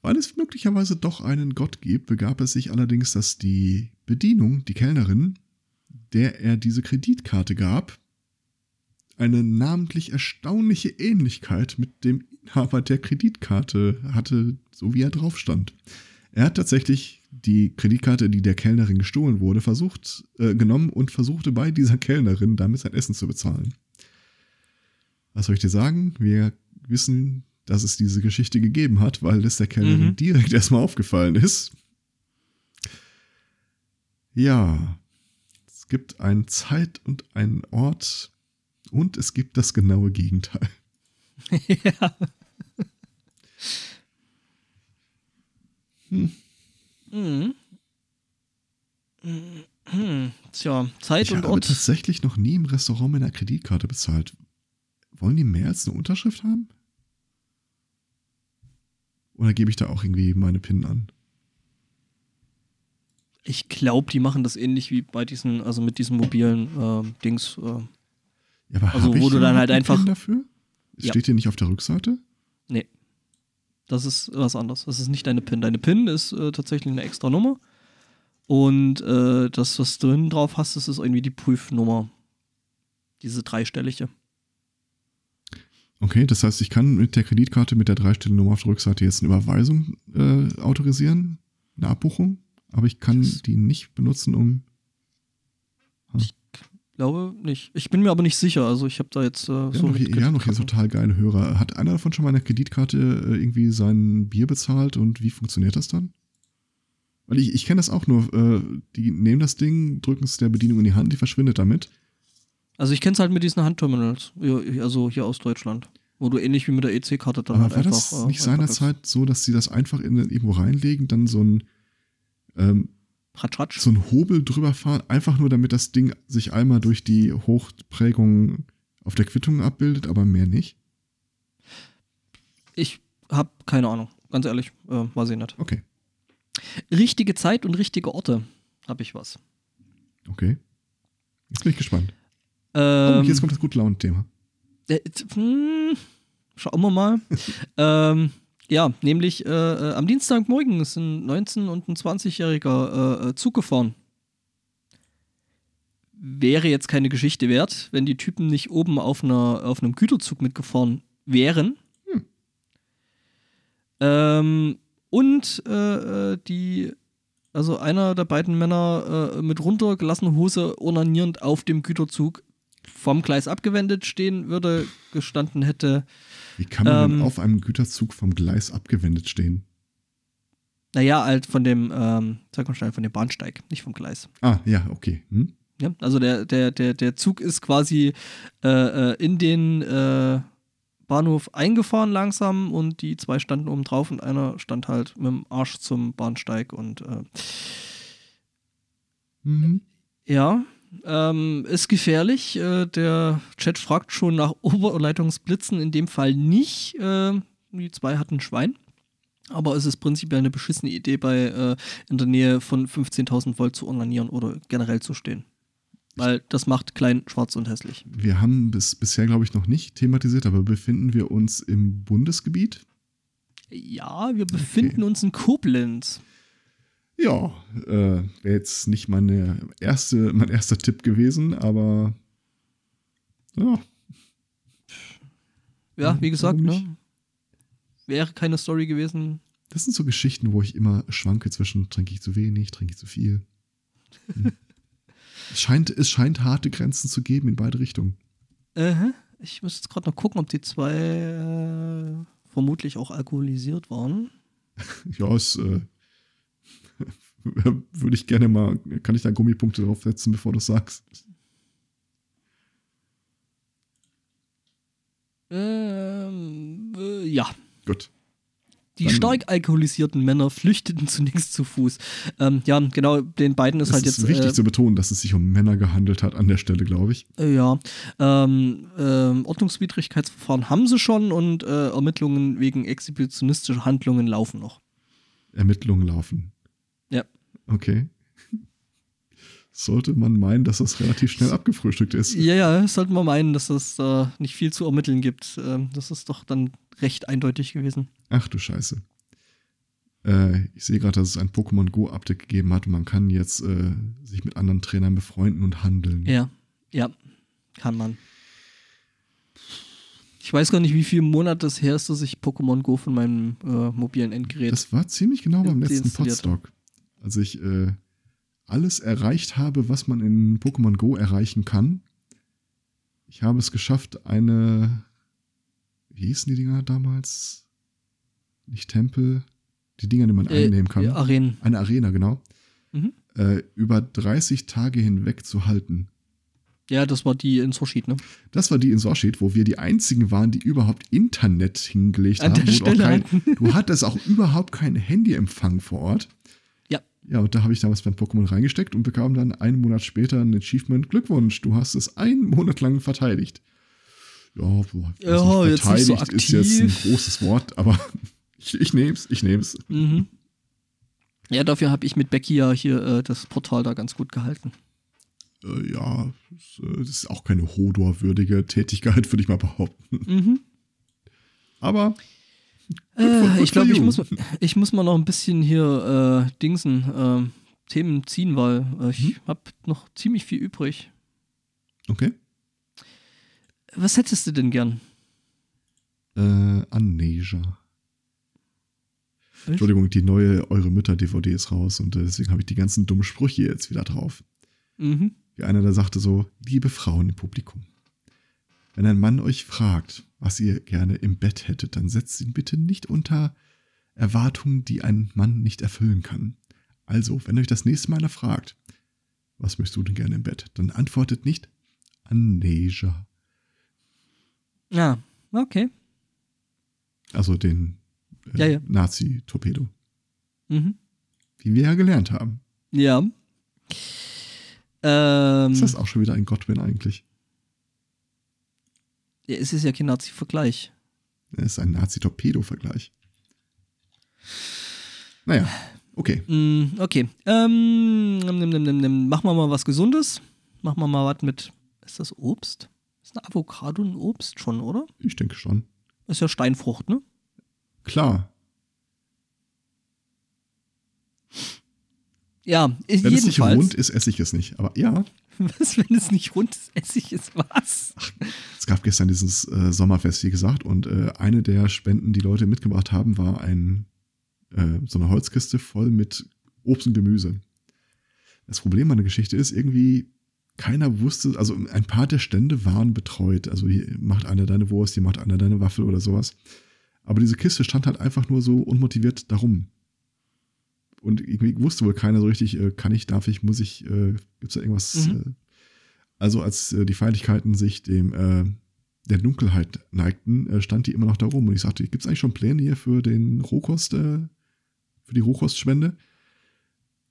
Weil es möglicherweise doch einen Gott gibt, begab es sich allerdings, dass die Bedienung, die Kellnerin, der er diese Kreditkarte gab, eine namentlich erstaunliche Ähnlichkeit mit dem Inhaber der Kreditkarte hatte, so wie er drauf stand. Er hat tatsächlich die Kreditkarte, die der Kellnerin gestohlen wurde, versucht, äh, genommen und versuchte bei dieser Kellnerin damit sein Essen zu bezahlen. Was soll ich dir sagen? Wir wissen, dass es diese Geschichte gegeben hat, weil es der Kellnerin mhm. direkt erstmal aufgefallen ist. Ja, es gibt einen Zeit und einen Ort und es gibt das genaue Gegenteil. ja. Hm. Mhm. Hm. Tja, Zeit ich und Ort. Ich habe tatsächlich noch nie im Restaurant mit einer Kreditkarte bezahlt. Wollen die mehr als eine Unterschrift haben? Oder gebe ich da auch irgendwie meine PIN an? Ich glaube, die machen das ähnlich wie bei diesen, also mit diesen mobilen äh, Dings. Äh. Ja, aber also wo du dann halt einfach. Dafür? Ja. Steht hier nicht auf der Rückseite? Nee. Das ist was anderes. Das ist nicht deine PIN. Deine PIN ist äh, tatsächlich eine extra Nummer. Und äh, das, was du drin drauf hast, das ist irgendwie die Prüfnummer. Diese dreistellige. Okay, das heißt, ich kann mit der Kreditkarte mit der dreistelligen Nummer auf der Rückseite jetzt eine Überweisung äh, autorisieren, eine Abbuchung, aber ich kann das die nicht benutzen, um. Hm. Ich glaube nicht. Ich bin mir aber nicht sicher. Also ich habe da jetzt äh, ja, so. Noch hier, ja, noch hier total geile Hörer. Hat einer davon schon mal eine Kreditkarte äh, irgendwie sein Bier bezahlt und wie funktioniert das dann? Weil ich, ich kenne das auch nur. Äh, die nehmen das Ding, drücken es der Bedienung in die Hand, die verschwindet damit. Also ich kenne es halt mit diesen Handterminals, also hier aus Deutschland. Wo du ähnlich wie mit der EC-Karte dann Aber halt war einfach. War das äh, nicht seinerzeit so, dass sie das einfach in, irgendwo reinlegen, dann so ein ähm, ratsch, ratsch. so ein Hobel drüber fahren, einfach nur damit das Ding sich einmal durch die Hochprägung auf der Quittung abbildet, aber mehr nicht? Ich habe keine Ahnung, ganz ehrlich, äh, weiß ich nicht. Okay. Richtige Zeit und richtige Orte habe ich was. Okay. Jetzt bin ich gespannt. Ähm, oh, jetzt kommt das gute Laune-Thema. Äh, hm, schauen wir mal. ähm, ja, nämlich äh, äh, am Dienstagmorgen ist ein 19- und ein 20-jähriger äh, äh, Zug gefahren. Wäre jetzt keine Geschichte wert, wenn die Typen nicht oben auf, einer, auf einem Güterzug mitgefahren wären. Hm. Ähm, und äh, die, also einer der beiden Männer mit runtergelassener Hose onanierend auf dem Güterzug vom Gleis abgewendet stehen würde, gestanden hätte. Wie kann man ähm, denn auf einem Güterzug vom Gleis abgewendet stehen? Naja, halt von dem, ähm, sag mal schnell, von dem Bahnsteig, nicht vom Gleis. Ah, ja, okay. Hm? Ja, also der, der, der, der Zug ist quasi äh, äh, in den äh, Bahnhof eingefahren langsam und die zwei standen oben drauf und einer stand halt mit dem Arsch zum Bahnsteig und äh, mhm. ja, ähm, ist gefährlich. Äh, der Chat fragt schon nach Oberleitungsblitzen, in dem Fall nicht. Äh, die zwei hatten Schwein. Aber es ist prinzipiell eine beschissene Idee, bei äh, in der Nähe von 15.000 Volt zu onanieren oder generell zu stehen. Weil das macht klein, schwarz und hässlich. Wir haben bis, bisher, glaube ich, noch nicht thematisiert, aber befinden wir uns im Bundesgebiet? Ja, wir befinden okay. uns in Koblenz. Ja, äh, wäre jetzt nicht meine erste, mein erster Tipp gewesen, aber ja. Ja, wie gesagt, ne? Wäre keine Story gewesen. Das sind so Geschichten, wo ich immer schwanke zwischen trinke ich zu wenig, trinke ich zu viel. Hm. es, scheint, es scheint harte Grenzen zu geben in beide Richtungen. Uh Ich muss jetzt gerade noch gucken, ob die zwei äh, vermutlich auch alkoholisiert waren. ja, es äh, würde ich gerne mal, kann ich da Gummipunkte draufsetzen, bevor du sagst? Ähm, äh, ja. Gut. Die Dann, stark alkoholisierten Männer flüchteten zunächst zu Fuß. Ähm, ja, genau, den beiden ist halt jetzt. Es ist wichtig äh, zu betonen, dass es sich um Männer gehandelt hat an der Stelle, glaube ich. Äh, ja. Ähm, ähm, Ordnungswidrigkeitsverfahren haben sie schon und äh, Ermittlungen wegen exhibitionistischer Handlungen laufen noch. Ermittlungen laufen. Ja. Okay. sollte man meinen, dass das relativ schnell abgefrühstückt ist. Ja, ja, sollte man meinen, dass es äh, nicht viel zu ermitteln gibt. Ähm, das ist doch dann recht eindeutig gewesen. Ach du Scheiße. Äh, ich sehe gerade, dass es ein Pokémon Go Update gegeben hat und man kann jetzt äh, sich mit anderen Trainern befreunden und handeln. Ja, ja, kann man. Ich weiß gar nicht, wie viele Monate es her ist, dass ich Pokémon Go von meinem äh, mobilen Endgerät. Das war ziemlich genau beim letzten. Podstock. Als ich äh, alles erreicht habe, was man in Pokémon Go erreichen kann. Ich habe es geschafft, eine. Wie hießen die Dinger damals? Nicht Tempel. Die Dinger, die man Äh, einnehmen kann. ja, Arenen. Eine Arena, genau. Mhm. Äh, über 30 Tage hinweg zu halten. Ja, das war die in Sorschied, ne? Das war die in Sorschied, wo wir die einzigen waren, die überhaupt Internet hingelegt An haben. der Stelle kein, du hattest auch überhaupt keinen Handyempfang vor Ort. Ja. Und da habe ich damals mein Pokémon reingesteckt und bekam dann einen Monat später ein Achievement. Glückwunsch, du hast es einen Monat lang verteidigt. Ja, boah, Ja, nicht, jetzt nicht so verteidigt ist jetzt ein großes Wort, aber ich, ich nehm's, ich nehm's. Mhm. Ja, dafür habe ich mit Becky ja hier äh, das Portal da ganz gut gehalten. Äh, ja, das, äh, ist auch keine Hodor-würdige Tätigkeit, würde ich mal behaupten. Mhm. Aber Äh, ich glaube, ich muss, ich muss mal noch ein bisschen hier äh, Dingsen, äh, Themen ziehen, weil äh, ich Mhm. habe noch ziemlich viel übrig. okay. Was hättest du denn gern? Äh, Amnesia. Was? Entschuldigung, die neue Eure Mütter-DVD ist raus und äh, deswegen habe ich die ganzen dummen Sprüche jetzt wieder drauf. Mhm. Wie einer da sagte so, liebe Frauen im Publikum, wenn ein Mann euch fragt, was ihr gerne im Bett hättet, dann setzt ihn bitte nicht unter Erwartungen, die ein Mann nicht erfüllen kann. Also, wenn euch das nächste Mal einer fragt, was möchtest du denn gerne im Bett, dann antwortet nicht Amnesia. Ja, okay. Also den äh, Ja, ja. Nazi-Torpedo. Mhm. Wie wir ja gelernt haben. Ja. Ähm, Ist das auch schon wieder ein Godwin eigentlich? Ja, es ist ja kein Nazi-Vergleich. Das ist ein Nazi-Torpedo-Vergleich. Naja, okay. Mm, okay. Ähm, nimm, nimm, nimm. Machen wir mal was Gesundes. Machen wir mal was mit. Ist das Obst? Ist eine Avocado ein Obst schon, oder? Ich denke schon. Ist ja Steinfrucht, ne? Klar. Ja, Wenn es nicht jedenfalls. rund ist, esse ich es nicht. Aber ja, Was, wenn es nicht rund ist, esse ich es was? es gab gestern dieses äh, Sommerfest, wie gesagt, und äh, eine der Spenden, die Leute mitgebracht haben, war ein, äh, so eine Holzkiste voll mit Obst und Gemüse. Das Problem an der Geschichte ist, irgendwie keiner wusste, also ein paar der Stände waren betreut. Also hier macht einer deine Wurst, hier macht einer deine Waffel oder sowas. Aber diese Kiste stand halt einfach nur so unmotiviert darum. Und irgendwie wusste wohl keiner so richtig, äh, kann ich, darf ich, muss ich, äh, gibt's da irgendwas? Mhm. Äh, also als äh, die Feierlichkeiten sich dem äh, der Dunkelheit neigten, äh, stand die immer noch da rum. Und ich sagte, gibt's eigentlich schon Pläne hier für den Rohkost, äh, für die Rohkostspende?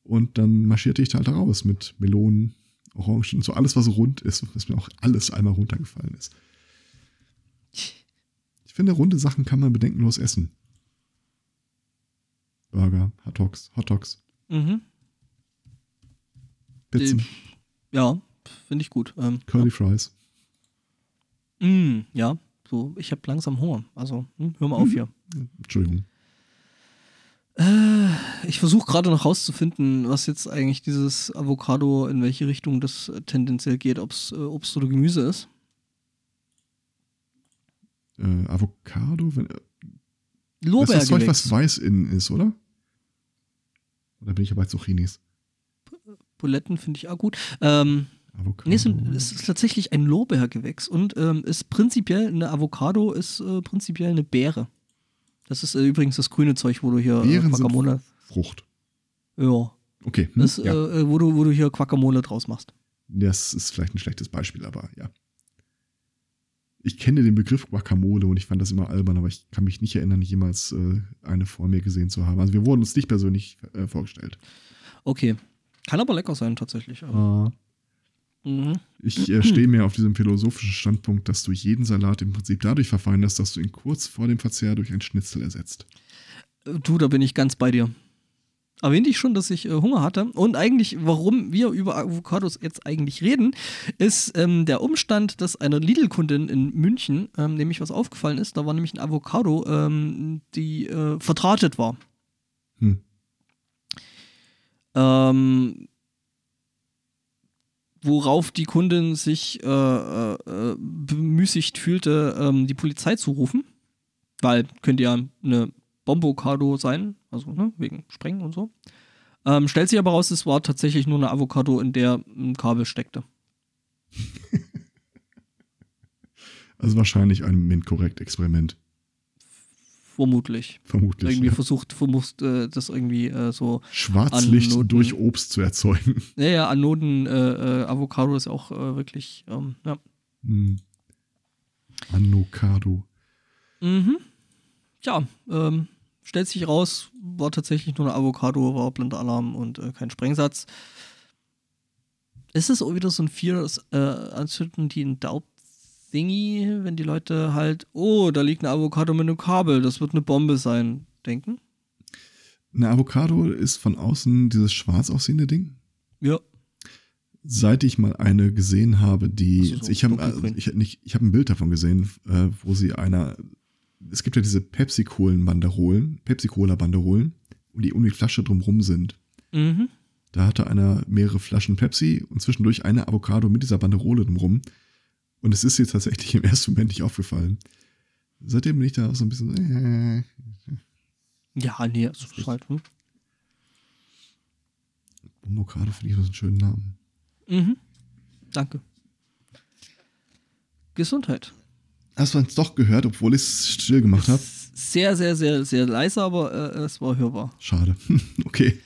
Und dann marschierte ich da halt raus mit Melonen, Orangen, so alles, was rund ist, was mir auch alles einmal runtergefallen ist. Ich finde, runde Sachen kann man bedenkenlos essen. Burger, Hot Dogs, Hot Dogs, Mhm. Pizzen, Ja, finde ich gut. Ähm, Curly Fries. ja. Mm, ja, so, ich habe langsam Hunger. Also, hm, hör mal auf hier. Entschuldigung. Äh, ich versuche gerade noch rauszufinden, was jetzt eigentlich dieses Avocado, in welche Richtung das äh, tendenziell geht, ob es äh, Obst oder Gemüse ist. Äh, Avocado, wenn, das ist das Lorbeergewächs. Zeug, was weiß innen ist, oder? Oder bin ich ja bei Zucchinis? Buletten finde ich auch gut. Ähm, Avocado. nee, es, sind, ist tatsächlich ein Lorbeergewächs und ähm, ist prinzipiell, eine Avocado ist äh, prinzipiell eine Beere. Das ist äh, übrigens das grüne Zeug, wo du hier äh, Beeren sind Guacamole. Frucht. Ja, Okay. hm, das, ja. äh, wo, du, wo du hier Guacamole draus machst. das ist vielleicht ein schlechtes Beispiel, aber ja. Ich kenne den Begriff Guacamole und ich fand das immer albern, aber ich kann mich nicht erinnern, jemals äh, eine vor mir gesehen zu haben. Also wir wurden uns nicht persönlich äh, vorgestellt. Okay. Kann aber lecker sein, tatsächlich. aber- Mhm. Ich äh, stehe mir auf diesem philosophischen Standpunkt, dass du jeden Salat im Prinzip dadurch verfeinerst, dass du ihn kurz vor dem Verzehr durch ein Schnitzel ersetzt. Du, da bin ich ganz bei dir. Erwähnte ich schon, dass ich äh, Hunger hatte. Und eigentlich, warum wir über Avocados jetzt eigentlich reden, ist ähm, der Umstand, dass einer Lidl-Kundin in München ähm, nämlich was aufgefallen ist. Da war nämlich ein Avocado, ähm, die äh, vertratet war. Hm. Ähm, worauf die Kundin sich äh, äh, bemüßigt fühlte, ähm, die Polizei zu rufen. Weil könnte ja eine Bombocado sein, also ne, wegen Sprengen und so. Ähm, stellt sich aber raus, es war tatsächlich nur eine Avocado, in der ein Kabel steckte. Also wahrscheinlich ein MINT-Korrekt-Experiment. Vermutlich. Vermutlich. Irgendwie ja. versucht, versucht äh, das irgendwie äh, so. Schwarzlicht Anoden. durch Obst zu erzeugen. Ja, ja, Anoden, äh, äh, Avocado ist auch äh, wirklich, ähm, ja. Hm. Anokado. Mhm. Ja, ähm, stellt sich raus, war tatsächlich nur eine Avocado, war blinder Alarm und äh, kein Sprengsatz. Ist es auch wieder so ein Fear äh, Uncertainty in Doubt Thingy, wenn die Leute halt, oh, da liegt eine Avocado mit einem Kabel, das wird eine Bombe sein, denken? Eine Avocado ist von außen dieses schwarz aussehende Ding. Ja. Seit ich mal eine gesehen habe, die so, ich habe also ich, ich habe ein Bild davon gesehen, äh, wo sie einer es gibt ja diese Pepsi-Kohlen-Banderolen, Pepsi-Cola-Banderolen, um die um die Flasche drumrum sind. Mhm. Da hatte einer mehrere Flaschen Pepsi und zwischendurch eine Avocado mit dieser Banderole drumrum. Und es ist ihr tatsächlich im ersten Moment nicht aufgefallen. Seitdem bin ich da auch so ein bisschen. Äh, Ja, nee, das ist halt. Hm. Avocado finde ich das einen schönen Namen. Mhm. Danke. Gesundheit. Hast du es doch gehört, obwohl ich es still gemacht habe? Sehr, sehr, sehr, sehr leise, aber äh, es war hörbar. Schade. okay.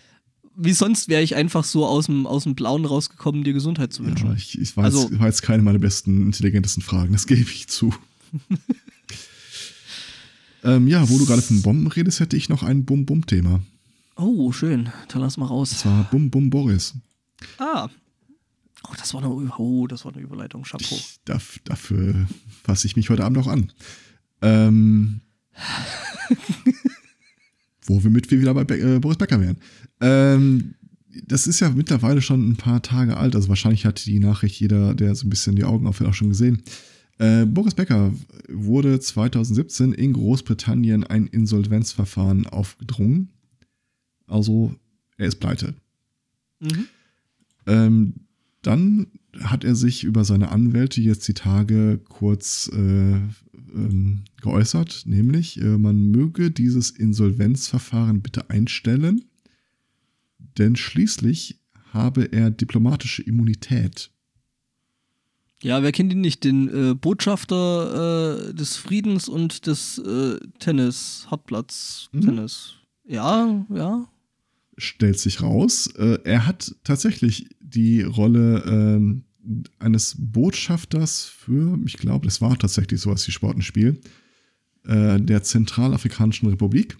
Wie sonst wäre ich einfach so aus dem, aus dem Blauen rausgekommen, dir Gesundheit zu wünschen. Ja, ich, ich weiß, Also- war jetzt keine meiner besten, intelligentesten Fragen, das gebe ich zu. ähm, ja, wo du gerade von Bomben redest, hätte ich noch ein Bum-Bum-Thema. Oh, schön. Dann lass mal Das raus. war Bum-Bum-Boris. Ah. Oh, das war eine, oh, das war eine Überleitung. Chapeau. Ich, darf, dafür fasse ich mich heute Abend auch an. Ähm, wo wir wieder bei Be äh, Boris Becker wären. Ähm, das ist ja mittlerweile schon ein paar Tage alt, also wahrscheinlich hat die Nachricht jeder, der so ein bisschen die Augen aufhält, auch schon gesehen. Äh, Boris Becker wurde 2017 in Großbritannien ein Insolvenzverfahren aufgedrungen. Also er ist pleite. Mhm. Ähm, dann hat er sich über seine Anwälte jetzt die Tage kurz äh, ähm, geäußert, nämlich äh, man möge dieses Insolvenzverfahren bitte einstellen, denn schließlich habe er diplomatische Immunität. Ja, wer kennt ihn nicht? Den äh, Botschafter äh, des Friedens und des äh, Tennis, Hartplatz Mhm. Tennis. Ja, ja. Stellt sich raus, äh, er hat tatsächlich die Rolle ähm, eines Botschafters für, ich glaube, das war tatsächlich sowas wie Sportenspiel, äh, der Zentralafrikanischen Republik.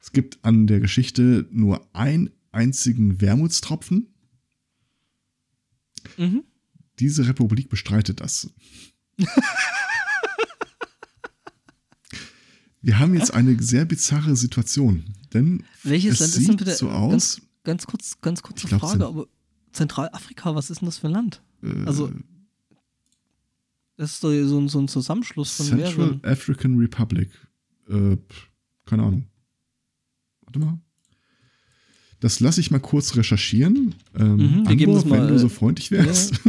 Es gibt an der Geschichte nur einen einzigen Wermutstropfen. Mhm. Diese Republik bestreitet das. Wir haben jetzt eine sehr bizarre Situation, denn Welches es Land sieht ist denn bitte? so Ganz, aus. ganz kurz, ganz kurze glaub, Frage, aber Zentralafrika, was ist denn das für ein Land? äh, also, Das ist doch so, ein- so ein Zusammenschluss von Central mehreren. African Republic. Äh, keine Ahnung. Warte mal. Das lasse ich mal kurz recherchieren. Ähm, Mhm, wir Andor, geben das mal, wenn du äh, so freundlich wärst.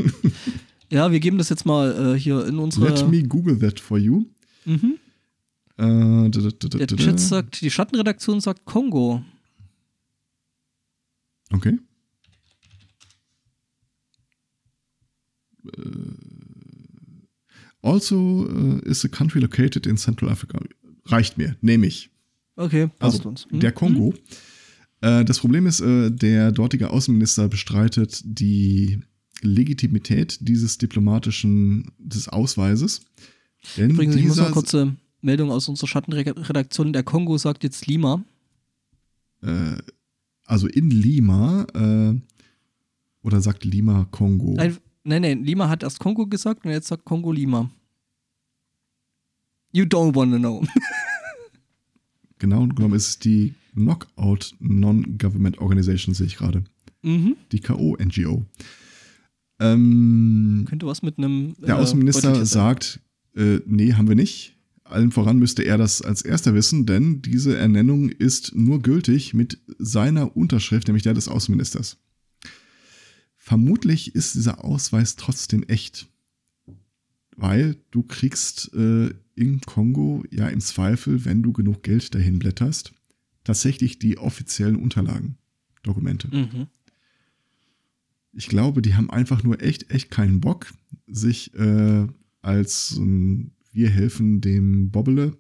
Ja, wir geben das jetzt mal äh, hier in unsere. Let me Google that for you. Mhm. Äh, Der Chat sagt, die Schattenredaktion sagt Kongo. Okay. Äh, Also uh, is a country located in Central Africa. Reicht mir, nehme ich. Okay, passt Also uns. Mhm. der Kongo. Äh, das Problem ist, äh, der dortige Außenminister bestreitet die Legitimität dieses diplomatischen des Ausweises. Denn Übrigens, ich muss dieser, noch kurze Meldung aus unserer Schattenredaktion. Der Kongo sagt jetzt Lima. äh, also in Lima, äh, oder sagt Lima Kongo? Nein, nein, nein, Lima hat erst Kongo gesagt und jetzt sagt Kongo Lima. You don't wanna know. Genau genommen ist es die Knockout Non-Government Organization, sehe ich gerade. Mhm. Die K.O.-NGO. Ähm, Könnte was mit einem. der äh, Außenminister sagt, äh, nee, haben wir nicht. Allen voran müsste er das als erster wissen, denn diese Ernennung ist nur gültig mit seiner Unterschrift, nämlich der des Außenministers. Vermutlich ist dieser Ausweis trotzdem echt, weil du kriegst äh, im Kongo ja im Zweifel, wenn du genug Geld dahin blätterst, tatsächlich die offiziellen Unterlagen, Dokumente. Mhm. Ich glaube, die haben einfach nur echt, echt keinen Bock, sich äh, als so ein wir helfen dem Bobbele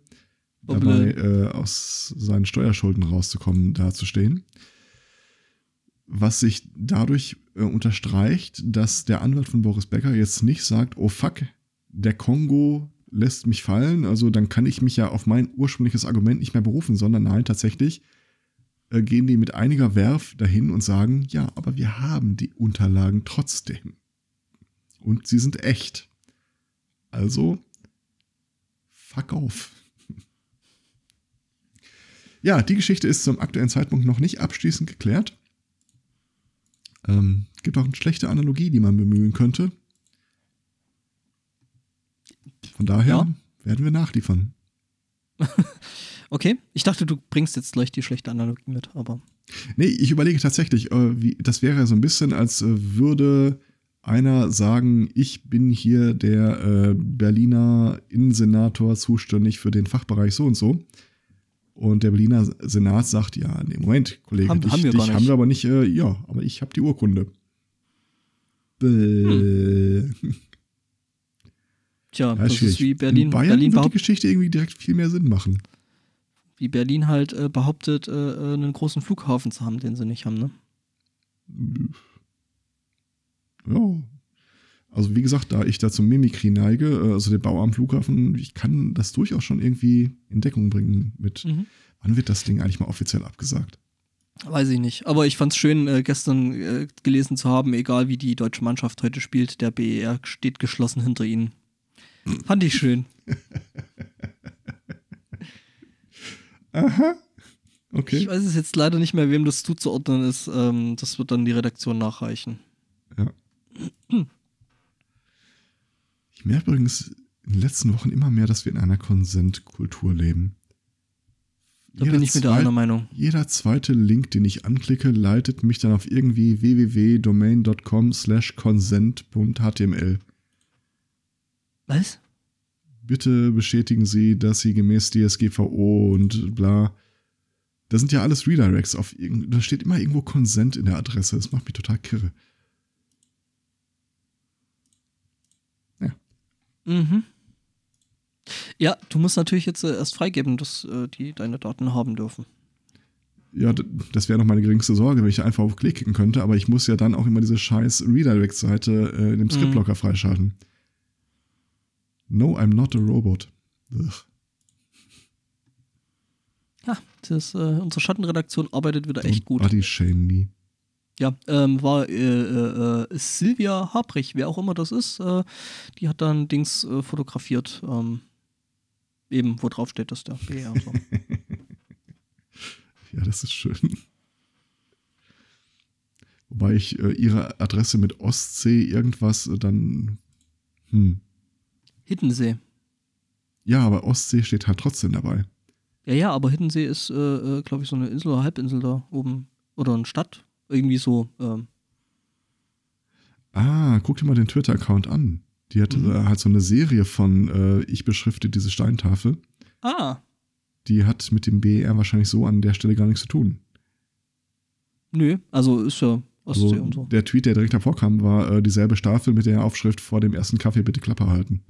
dabei äh, aus seinen Steuerschulden rauszukommen, dazustehen. Was sich dadurch äh, unterstreicht, dass der Anwalt von Boris Becker jetzt nicht sagt, oh fuck, der Kongo lässt mich fallen, also dann kann ich mich ja auf mein ursprüngliches Argument nicht mehr berufen, sondern nein, tatsächlich äh, gehen die mit einiger Werf dahin und sagen, ja, aber wir haben die Unterlagen trotzdem. Und sie sind echt. Also, fuck off. Ja, die Geschichte ist zum aktuellen Zeitpunkt noch nicht abschließend geklärt. Ähm, gibt auch eine schlechte Analogie, die man bemühen könnte. Von daher Ja. werden wir nachliefern. Okay, ich dachte, du bringst jetzt gleich die schlechte Analogie mit, aber. Nee, ich überlege tatsächlich, äh, wie, das wäre so ein bisschen, als äh, würde einer sagen, ich bin hier der äh, Berliner Innensenator zuständig für den Fachbereich so und so. Und der Berliner Senat sagt, ja, nee, Moment, Kollege, Haben- dich, haben wir dich haben wir aber nicht, äh, ja, aber ich habe die Urkunde. Bäh. Tja, Ja, das schwierig. ist wie Berlin, In Bayern Berlin, wird die Geschichte irgendwie direkt viel mehr Sinn machen. wie Berlin halt äh, behauptet, äh, äh, einen großen Flughafen zu haben, den sie nicht haben, ne? Ja. Also wie gesagt, da ich da zum Mimikry neige, äh, also der Bau am Flughafen, ich kann das durchaus schon irgendwie in Deckung bringen mit, Mhm. wann wird das Ding eigentlich mal offiziell abgesagt? Weiß ich nicht. Aber ich fand's schön, äh, gestern äh, gelesen zu haben, egal wie die deutsche Mannschaft heute spielt, der BER steht geschlossen hinter ihnen. Fand ich schön. Aha. Ich Okay. weiß es jetzt leider nicht mehr, wem das zuzuordnen ist. Ähm, das wird dann die Redaktion nachreichen. Ich merke übrigens in den letzten Wochen immer mehr, dass wir in einer Konsentkultur leben. Da bin ich wieder zweit- einer Meinung. Jeder zweite Link, den ich anklicke, leitet mich dann auf irgendwie www.domain.com slash consent.html. Was? bitte bestätigen Sie, dass Sie gemäß DSGVO und bla. Das sind ja alles Redirects auf irgend, da steht immer irgendwo Consent in der Adresse. Das macht mich total kirre. Mhm. Ja, du musst natürlich jetzt äh, erst freigeben, dass äh, die deine Daten haben dürfen. Ja, das wäre noch meine geringste Sorge, wenn ich einfach auf Klick klicken könnte, aber ich muss ja dann auch immer diese scheiß Redirect-Seite äh, in dem Script-Blocker freischalten. No, I'm not a robot. Ugh. Ja, das, äh, unsere Schattenredaktion arbeitet wieder echt Don't gut. Body shame me. Ja, ähm, war äh, äh, äh, Silvia Habrich, wer auch immer das ist, äh, die hat dann Dings äh, fotografiert, ähm, eben, wo drauf steht, dass der BR und so. Ja, das ist schön. Wobei ich äh, ihre Adresse mit Ostsee irgendwas dann. Hm. Hiddensee. Ja, aber Ostsee steht halt trotzdem dabei. Ja, ja, aber Hiddensee ist, glaube ich, so eine Insel oder Halbinsel da oben. Oder eine Stadt. Irgendwie so. Ähm. Ah, guck dir mal den Twitter-Account an. Die hat Mhm. halt so eine Serie von äh, Ich beschrifte diese Steintafel. Ah, Die hat mit dem BER wahrscheinlich so an der Stelle gar nichts zu tun. nö, also ist ja Ostsee Also und so. der Tweet, der direkt davor kam, war äh, dieselbe Staffel mit der Aufschrift vor dem ersten Kaffee bitte Klappe halten.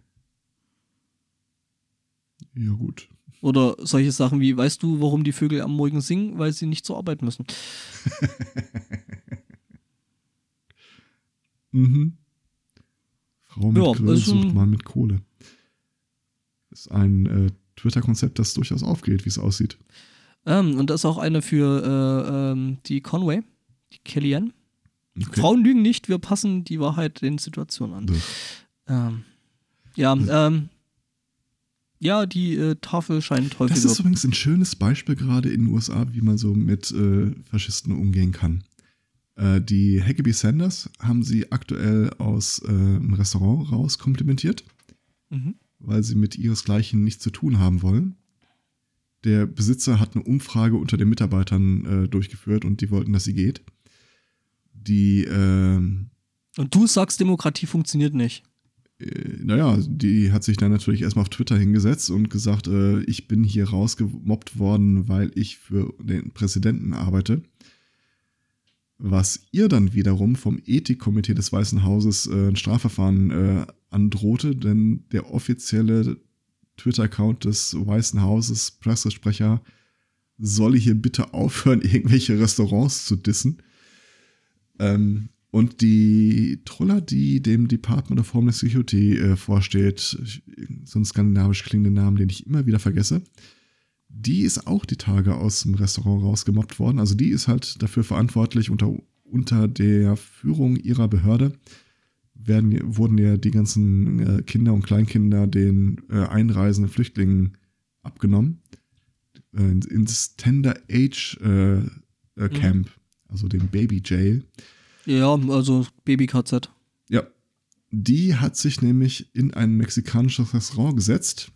Ja, gut. Oder solche Sachen wie, weißt du, warum die Vögel am Morgen singen? Weil sie nicht zur Arbeit müssen. Mhm. Frau mit Ja, ist ein- sucht Mann mit Kohle. Ist ein äh, Twitter-Konzept, das durchaus aufgeht, wie es aussieht. Ähm, und das ist auch eine für äh, ähm, die Conway, die Kellyanne. Okay. Frauen lügen nicht, wir passen die Wahrheit den Situationen an. Ähm, ja, ähm, Ja, die äh, Tafel scheint häufig. Das ist übrigens ein schönes Beispiel gerade in den USA, wie man so mit äh, Faschisten umgehen kann. Äh, die Huckabee Sanders haben sie aktuell aus äh, einem Restaurant raus komplimentiert, Mhm. weil sie mit ihresgleichen nichts zu tun haben wollen. Der Besitzer hat eine Umfrage unter den Mitarbeitern äh, durchgeführt und die wollten, dass sie geht. Die, ähm, Und du sagst, Demokratie funktioniert nicht. Äh, naja, die hat sich dann natürlich erstmal auf Twitter hingesetzt und gesagt, äh, ich bin hier rausgemobbt worden, weil ich für den Präsidenten arbeite. Was ihr dann wiederum vom Ethikkomitee des Weißen Hauses äh, ein Strafverfahren äh, androhte, denn der offizielle Twitter-Account des Weißen Hauses, Pressesprecher, solle hier bitte aufhören, irgendwelche Restaurants zu dissen. Ähm, und die Troller, die dem Department of Homeland Security äh, vorsteht, so ein skandinavisch klingenden Namen, den ich immer wieder vergesse, die ist auch die Tage aus dem Restaurant rausgemobbt worden. Also die ist halt dafür verantwortlich, unter, unter der Führung ihrer Behörde werden, wurden ja die ganzen äh, Kinder und Kleinkinder den äh, einreisenden Flüchtlingen abgenommen. Äh, ins- Tender Age äh, äh, Camp, also dem Baby Jail. Ja, also Baby-KZ. Ja. Die hat sich nämlich in ein mexikanisches Restaurant gesetzt,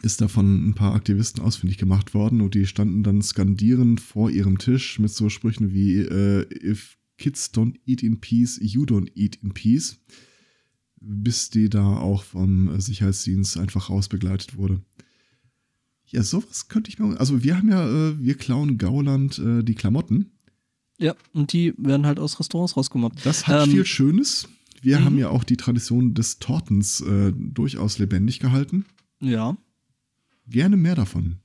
ist da von ein paar Aktivisten ausfindig gemacht worden und die standen dann skandierend vor ihrem Tisch mit so Sprüchen wie äh, If kids don't eat in peace, you don't eat in peace, bis die da auch vom Sicherheitsdienst einfach rausbegleitet wurde. Ja, sowas könnte ich mir. Also, wir haben ja, äh, wir klauen Gauland äh, die Klamotten. Ja, und die werden halt aus Restaurants rausgemobbt. Das hat Ähm, viel Schönes. Wir mhm. haben ja auch die Tradition des Tortens äh, durchaus lebendig gehalten. Ja. Gerne mehr davon.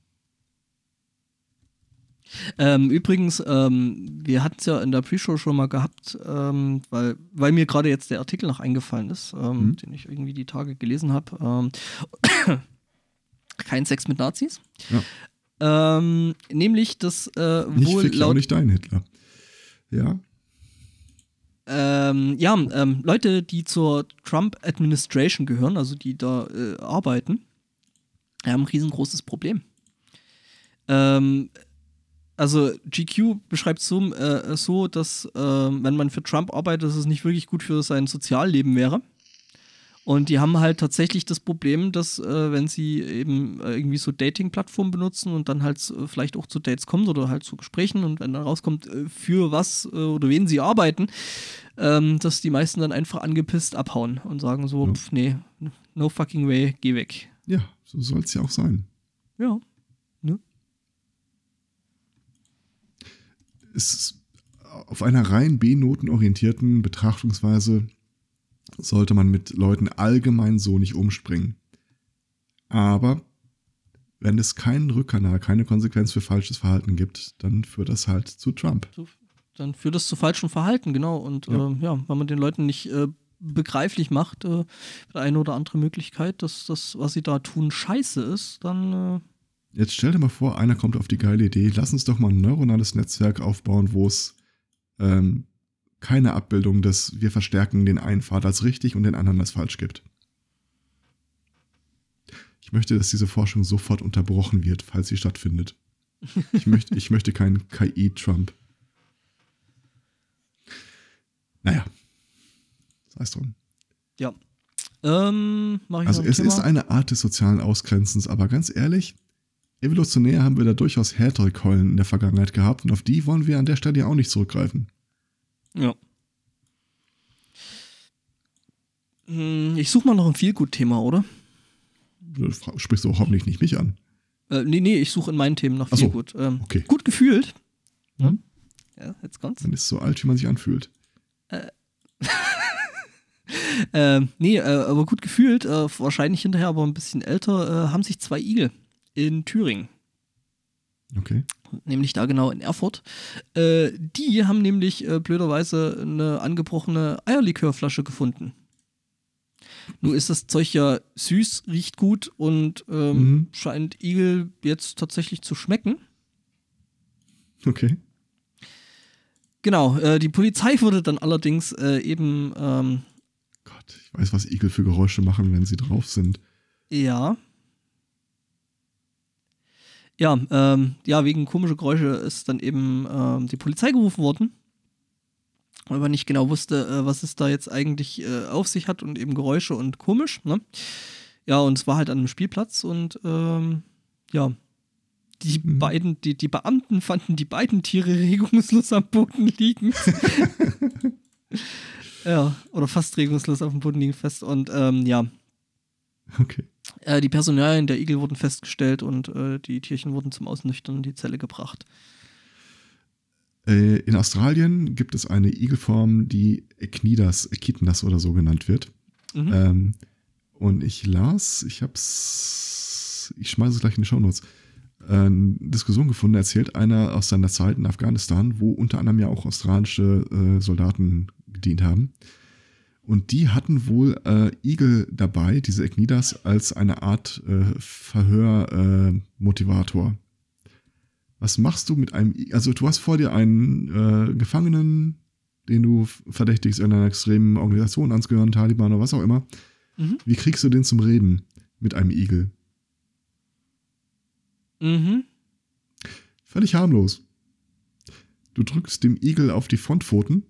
Ähm, übrigens, ähm, wir hatten es ja in der Pre-Show schon mal gehabt, ähm, weil, weil mir gerade jetzt der Artikel noch eingefallen ist, ähm, Mhm. den ich irgendwie die Tage gelesen habe. Ähm, kein Sex mit Nazis. Ja. Ähm, nämlich, dass äh, Nicht wohl fick ja auch laut nicht dein Hitler. Ja. Ähm, ja, ähm, Leute, die zur Trump-Administration gehören, also die da äh, arbeiten, haben ein riesengroßes Problem. Ähm, also GQ beschreibt es so, äh, so dass äh, wenn man für Trump arbeitet, dass es nicht wirklich gut für sein Sozialleben wäre. Und die haben halt tatsächlich das Problem, dass äh, wenn sie eben äh, irgendwie so Dating-Plattformen benutzen und dann halt äh, vielleicht auch zu Dates kommt oder halt zu Gesprächen und wenn dann rauskommt, äh, für was äh, oder wen sie arbeiten, ähm, dass die meisten dann einfach angepisst abhauen und sagen so, Ja. pf, nee, no fucking way, geh weg. Ja, so soll es ja auch sein. Ja. Es ist auf einer rein B-Noten orientierten Betrachtungsweise sollte man mit Leuten allgemein so nicht umspringen. Aber wenn es keinen Rückkanal, keine Konsequenz für falsches Verhalten gibt, dann führt das halt zu Trump. Dann führt das zu falschem Verhalten, genau. Und Ja. ja, äh, ja wenn man den Leuten nicht äh, begreiflich macht, äh, eine oder andere Möglichkeit, dass das, was sie da tun, scheiße ist, dann äh, Jetzt stell dir mal vor, einer kommt auf die geile Idee, lass uns doch mal ein neuronales Netzwerk aufbauen, wo es ähm, keine Abbildung des wir verstärken den einen Pfad als richtig und den anderen als falsch gibt. Ich möchte, dass diese Forschung sofort unterbrochen wird, falls sie stattfindet. Ich möchte, ich möchte keinen KI-Trump. Naja, sei es drum. ja. Ähm, Also es Thema? ist eine Art des sozialen Ausgrenzens, aber ganz ehrlich, evolutionär haben wir da durchaus härtere Keulen in der Vergangenheit gehabt und auf die wollen wir an der Stelle ja auch nicht zurückgreifen. Ja. Hm, Ich suche mal noch ein Feelgood-Thema, oder? Du sprichst du hoffentlich nicht mich an. Äh, nee, nee, ich suche in meinen Themen nach Ach so, Feelgood. Ähm, okay. Gut gefühlt. Mhm. Ja, jetzt kommt's. Man ist so alt, wie man sich anfühlt. Ähm, nee, äh, aber gut gefühlt, äh, wahrscheinlich hinterher aber ein bisschen älter, äh, haben sich zwei Igel in Thüringen, Okay. nämlich da genau in Erfurt. Äh, die haben nämlich äh, blöderweise eine angebrochene Eierlikörflasche gefunden. Nun ist das Zeug ja süß, riecht gut und ähm, Mhm. scheint Igel jetzt tatsächlich zu schmecken. Okay. Genau, äh, die Polizei wurde dann allerdings äh, eben, ähm, Gott, ich weiß, was Igel für Geräusche machen, wenn sie drauf sind. ja, Ja, ähm, ja, wegen komischer Geräusche ist dann eben ähm, die Polizei gerufen worden. Weil man nicht genau wusste, äh, was es da jetzt eigentlich äh, auf sich hat und eben Geräusche und komisch, ne? Ja, und es war halt an einem Spielplatz und ähm, ja, die Mhm. beiden, die, die Beamten fanden die beiden Tiere regungslos am Boden liegen. ja, oder fast regungslos auf dem Boden liegen fest. Und ähm, ja, Okay. Äh, die Personalien der Igel wurden festgestellt und äh, die Tierchen wurden zum Ausnüchtern in die Zelle gebracht. Äh, in Australien gibt es eine Igelform, die Echnidas, Echidnas oder so genannt wird. Mhm. Ähm, und ich las, ich hab's, ich schmeiße es gleich in die Shownotes, äh, eine Diskussion gefunden, erzählt einer aus seiner Zeit in Afghanistan, wo unter anderem ja auch australische äh, Soldaten gedient haben. Und die hatten wohl äh, Igel dabei, diese Echnidas, als eine Art äh, Verhörmotivator. Äh. Was machst du mit einem, I also du hast vor dir einen äh, Gefangenen, den du verdächtigst, irgendeiner extremen Organisation anzugehören, Taliban oder was auch immer. Mhm. Wie kriegst du den zum Reden mit einem Igel? Mhm. Völlig harmlos. Du drückst dem Igel auf die Frontpfoten,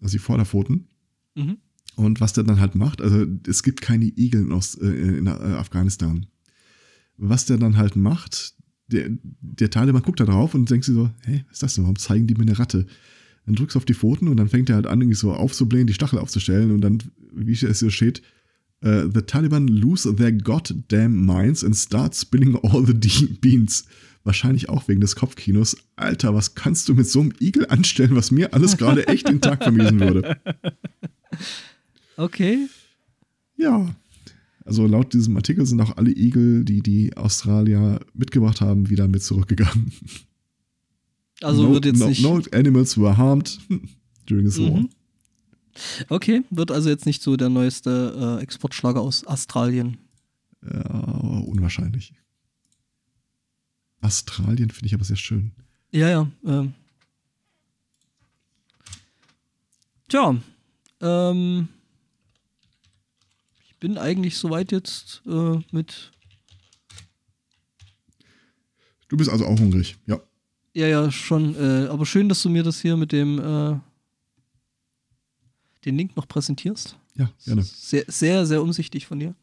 also die Vorderpfoten, Mhm. Und was der dann halt macht, also es gibt keine Igel in, Ost, äh, in äh, Afghanistan. Was der dann halt macht, der, der Taliban guckt da drauf und denkt sich so, hey, was ist das denn? Warum zeigen die mir eine Ratte? Dann drückst du auf die Pfoten und dann fängt er halt an, irgendwie so aufzublähen, die Stachel aufzustellen und dann, wie es hier steht, äh, the Taliban lose their goddamn minds and start spinning all the beans. Wahrscheinlich auch wegen des Kopfkinos. Alter, was kannst du mit so einem Igel anstellen, was mir alles gerade echt den Tag vermiesen würde? Okay. Ja. Also laut diesem Artikel sind auch alle Igel, die die Australier mitgebracht haben, wieder mit zurückgegangen. Also no, wird jetzt no, nicht. no animals were harmed during this war. Mhm. Okay, wird also jetzt nicht so der neueste äh, Exportschlager aus Australien. Ja, unwahrscheinlich. Australien finde ich aber sehr schön. Ja, ja. Ähm. Tja, ähm, ich bin eigentlich soweit jetzt äh, mit. Du bist also auch hungrig, ja. Ja, ja, schon. Äh, aber schön, dass du mir das hier mit dem äh, den Link noch präsentierst. Ja, gerne. Sehr, sehr, sehr umsichtig von dir.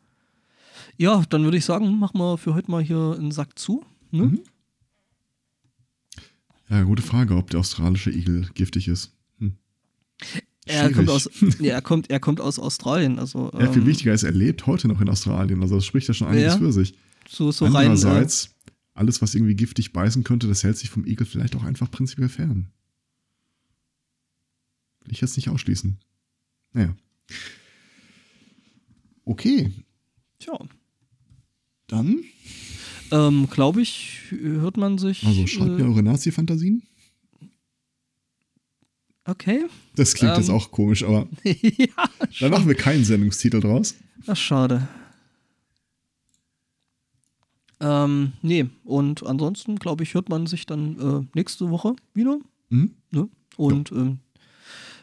Ja, dann würde ich sagen, machen wir für heute mal hier einen Sack zu. Ne? Mhm. Ja, gute Frage, ob der australische Igel giftig ist. Hm. Er kommt, aus, ja, er, kommt, er kommt aus Australien. Also, Ja, viel ähm, wichtiger ist, er lebt heute noch in Australien. Also das spricht ja schon einiges Ja. für sich. so, so rein. Äh, Andererseits, alles, was irgendwie giftig beißen könnte, das hält sich vom Igel vielleicht auch einfach prinzipiell fern. Will ich jetzt nicht ausschließen. Naja. Okay, tja, dann. ähm, glaube ich, hört man sich. Also schreibt mir äh, eure Nazi-Fantasien. Okay. Das klingt jetzt Ähm. auch komisch, aber ja, da machen wir keinen Sendungstitel draus. Ach, schade. Ähm, nee, und ansonsten, glaube ich, hört man sich dann äh, nächste Woche wieder. Mhm. Ne? Und ähm,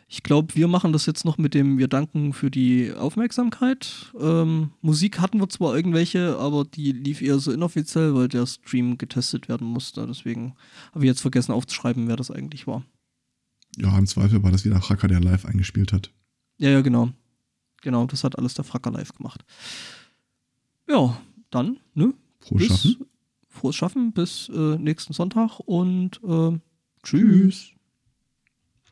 ich glaube, wir machen das jetzt noch mit dem, wir danken für die Aufmerksamkeit. Ähm, Musik hatten wir zwar irgendwelche, aber die lief eher so inoffiziell, weil der Stream getestet werden musste. Deswegen habe ich jetzt vergessen aufzuschreiben, wer das eigentlich war. Ja, im Zweifel war das wieder Hacker, der live eingespielt hat. Ja, ja, genau. Genau, das hat alles der Fracker live gemacht. Ja, dann, ne? Frohes bis, Schaffen. Frohes Schaffen bis äh, nächsten Sonntag und äh, tschüss.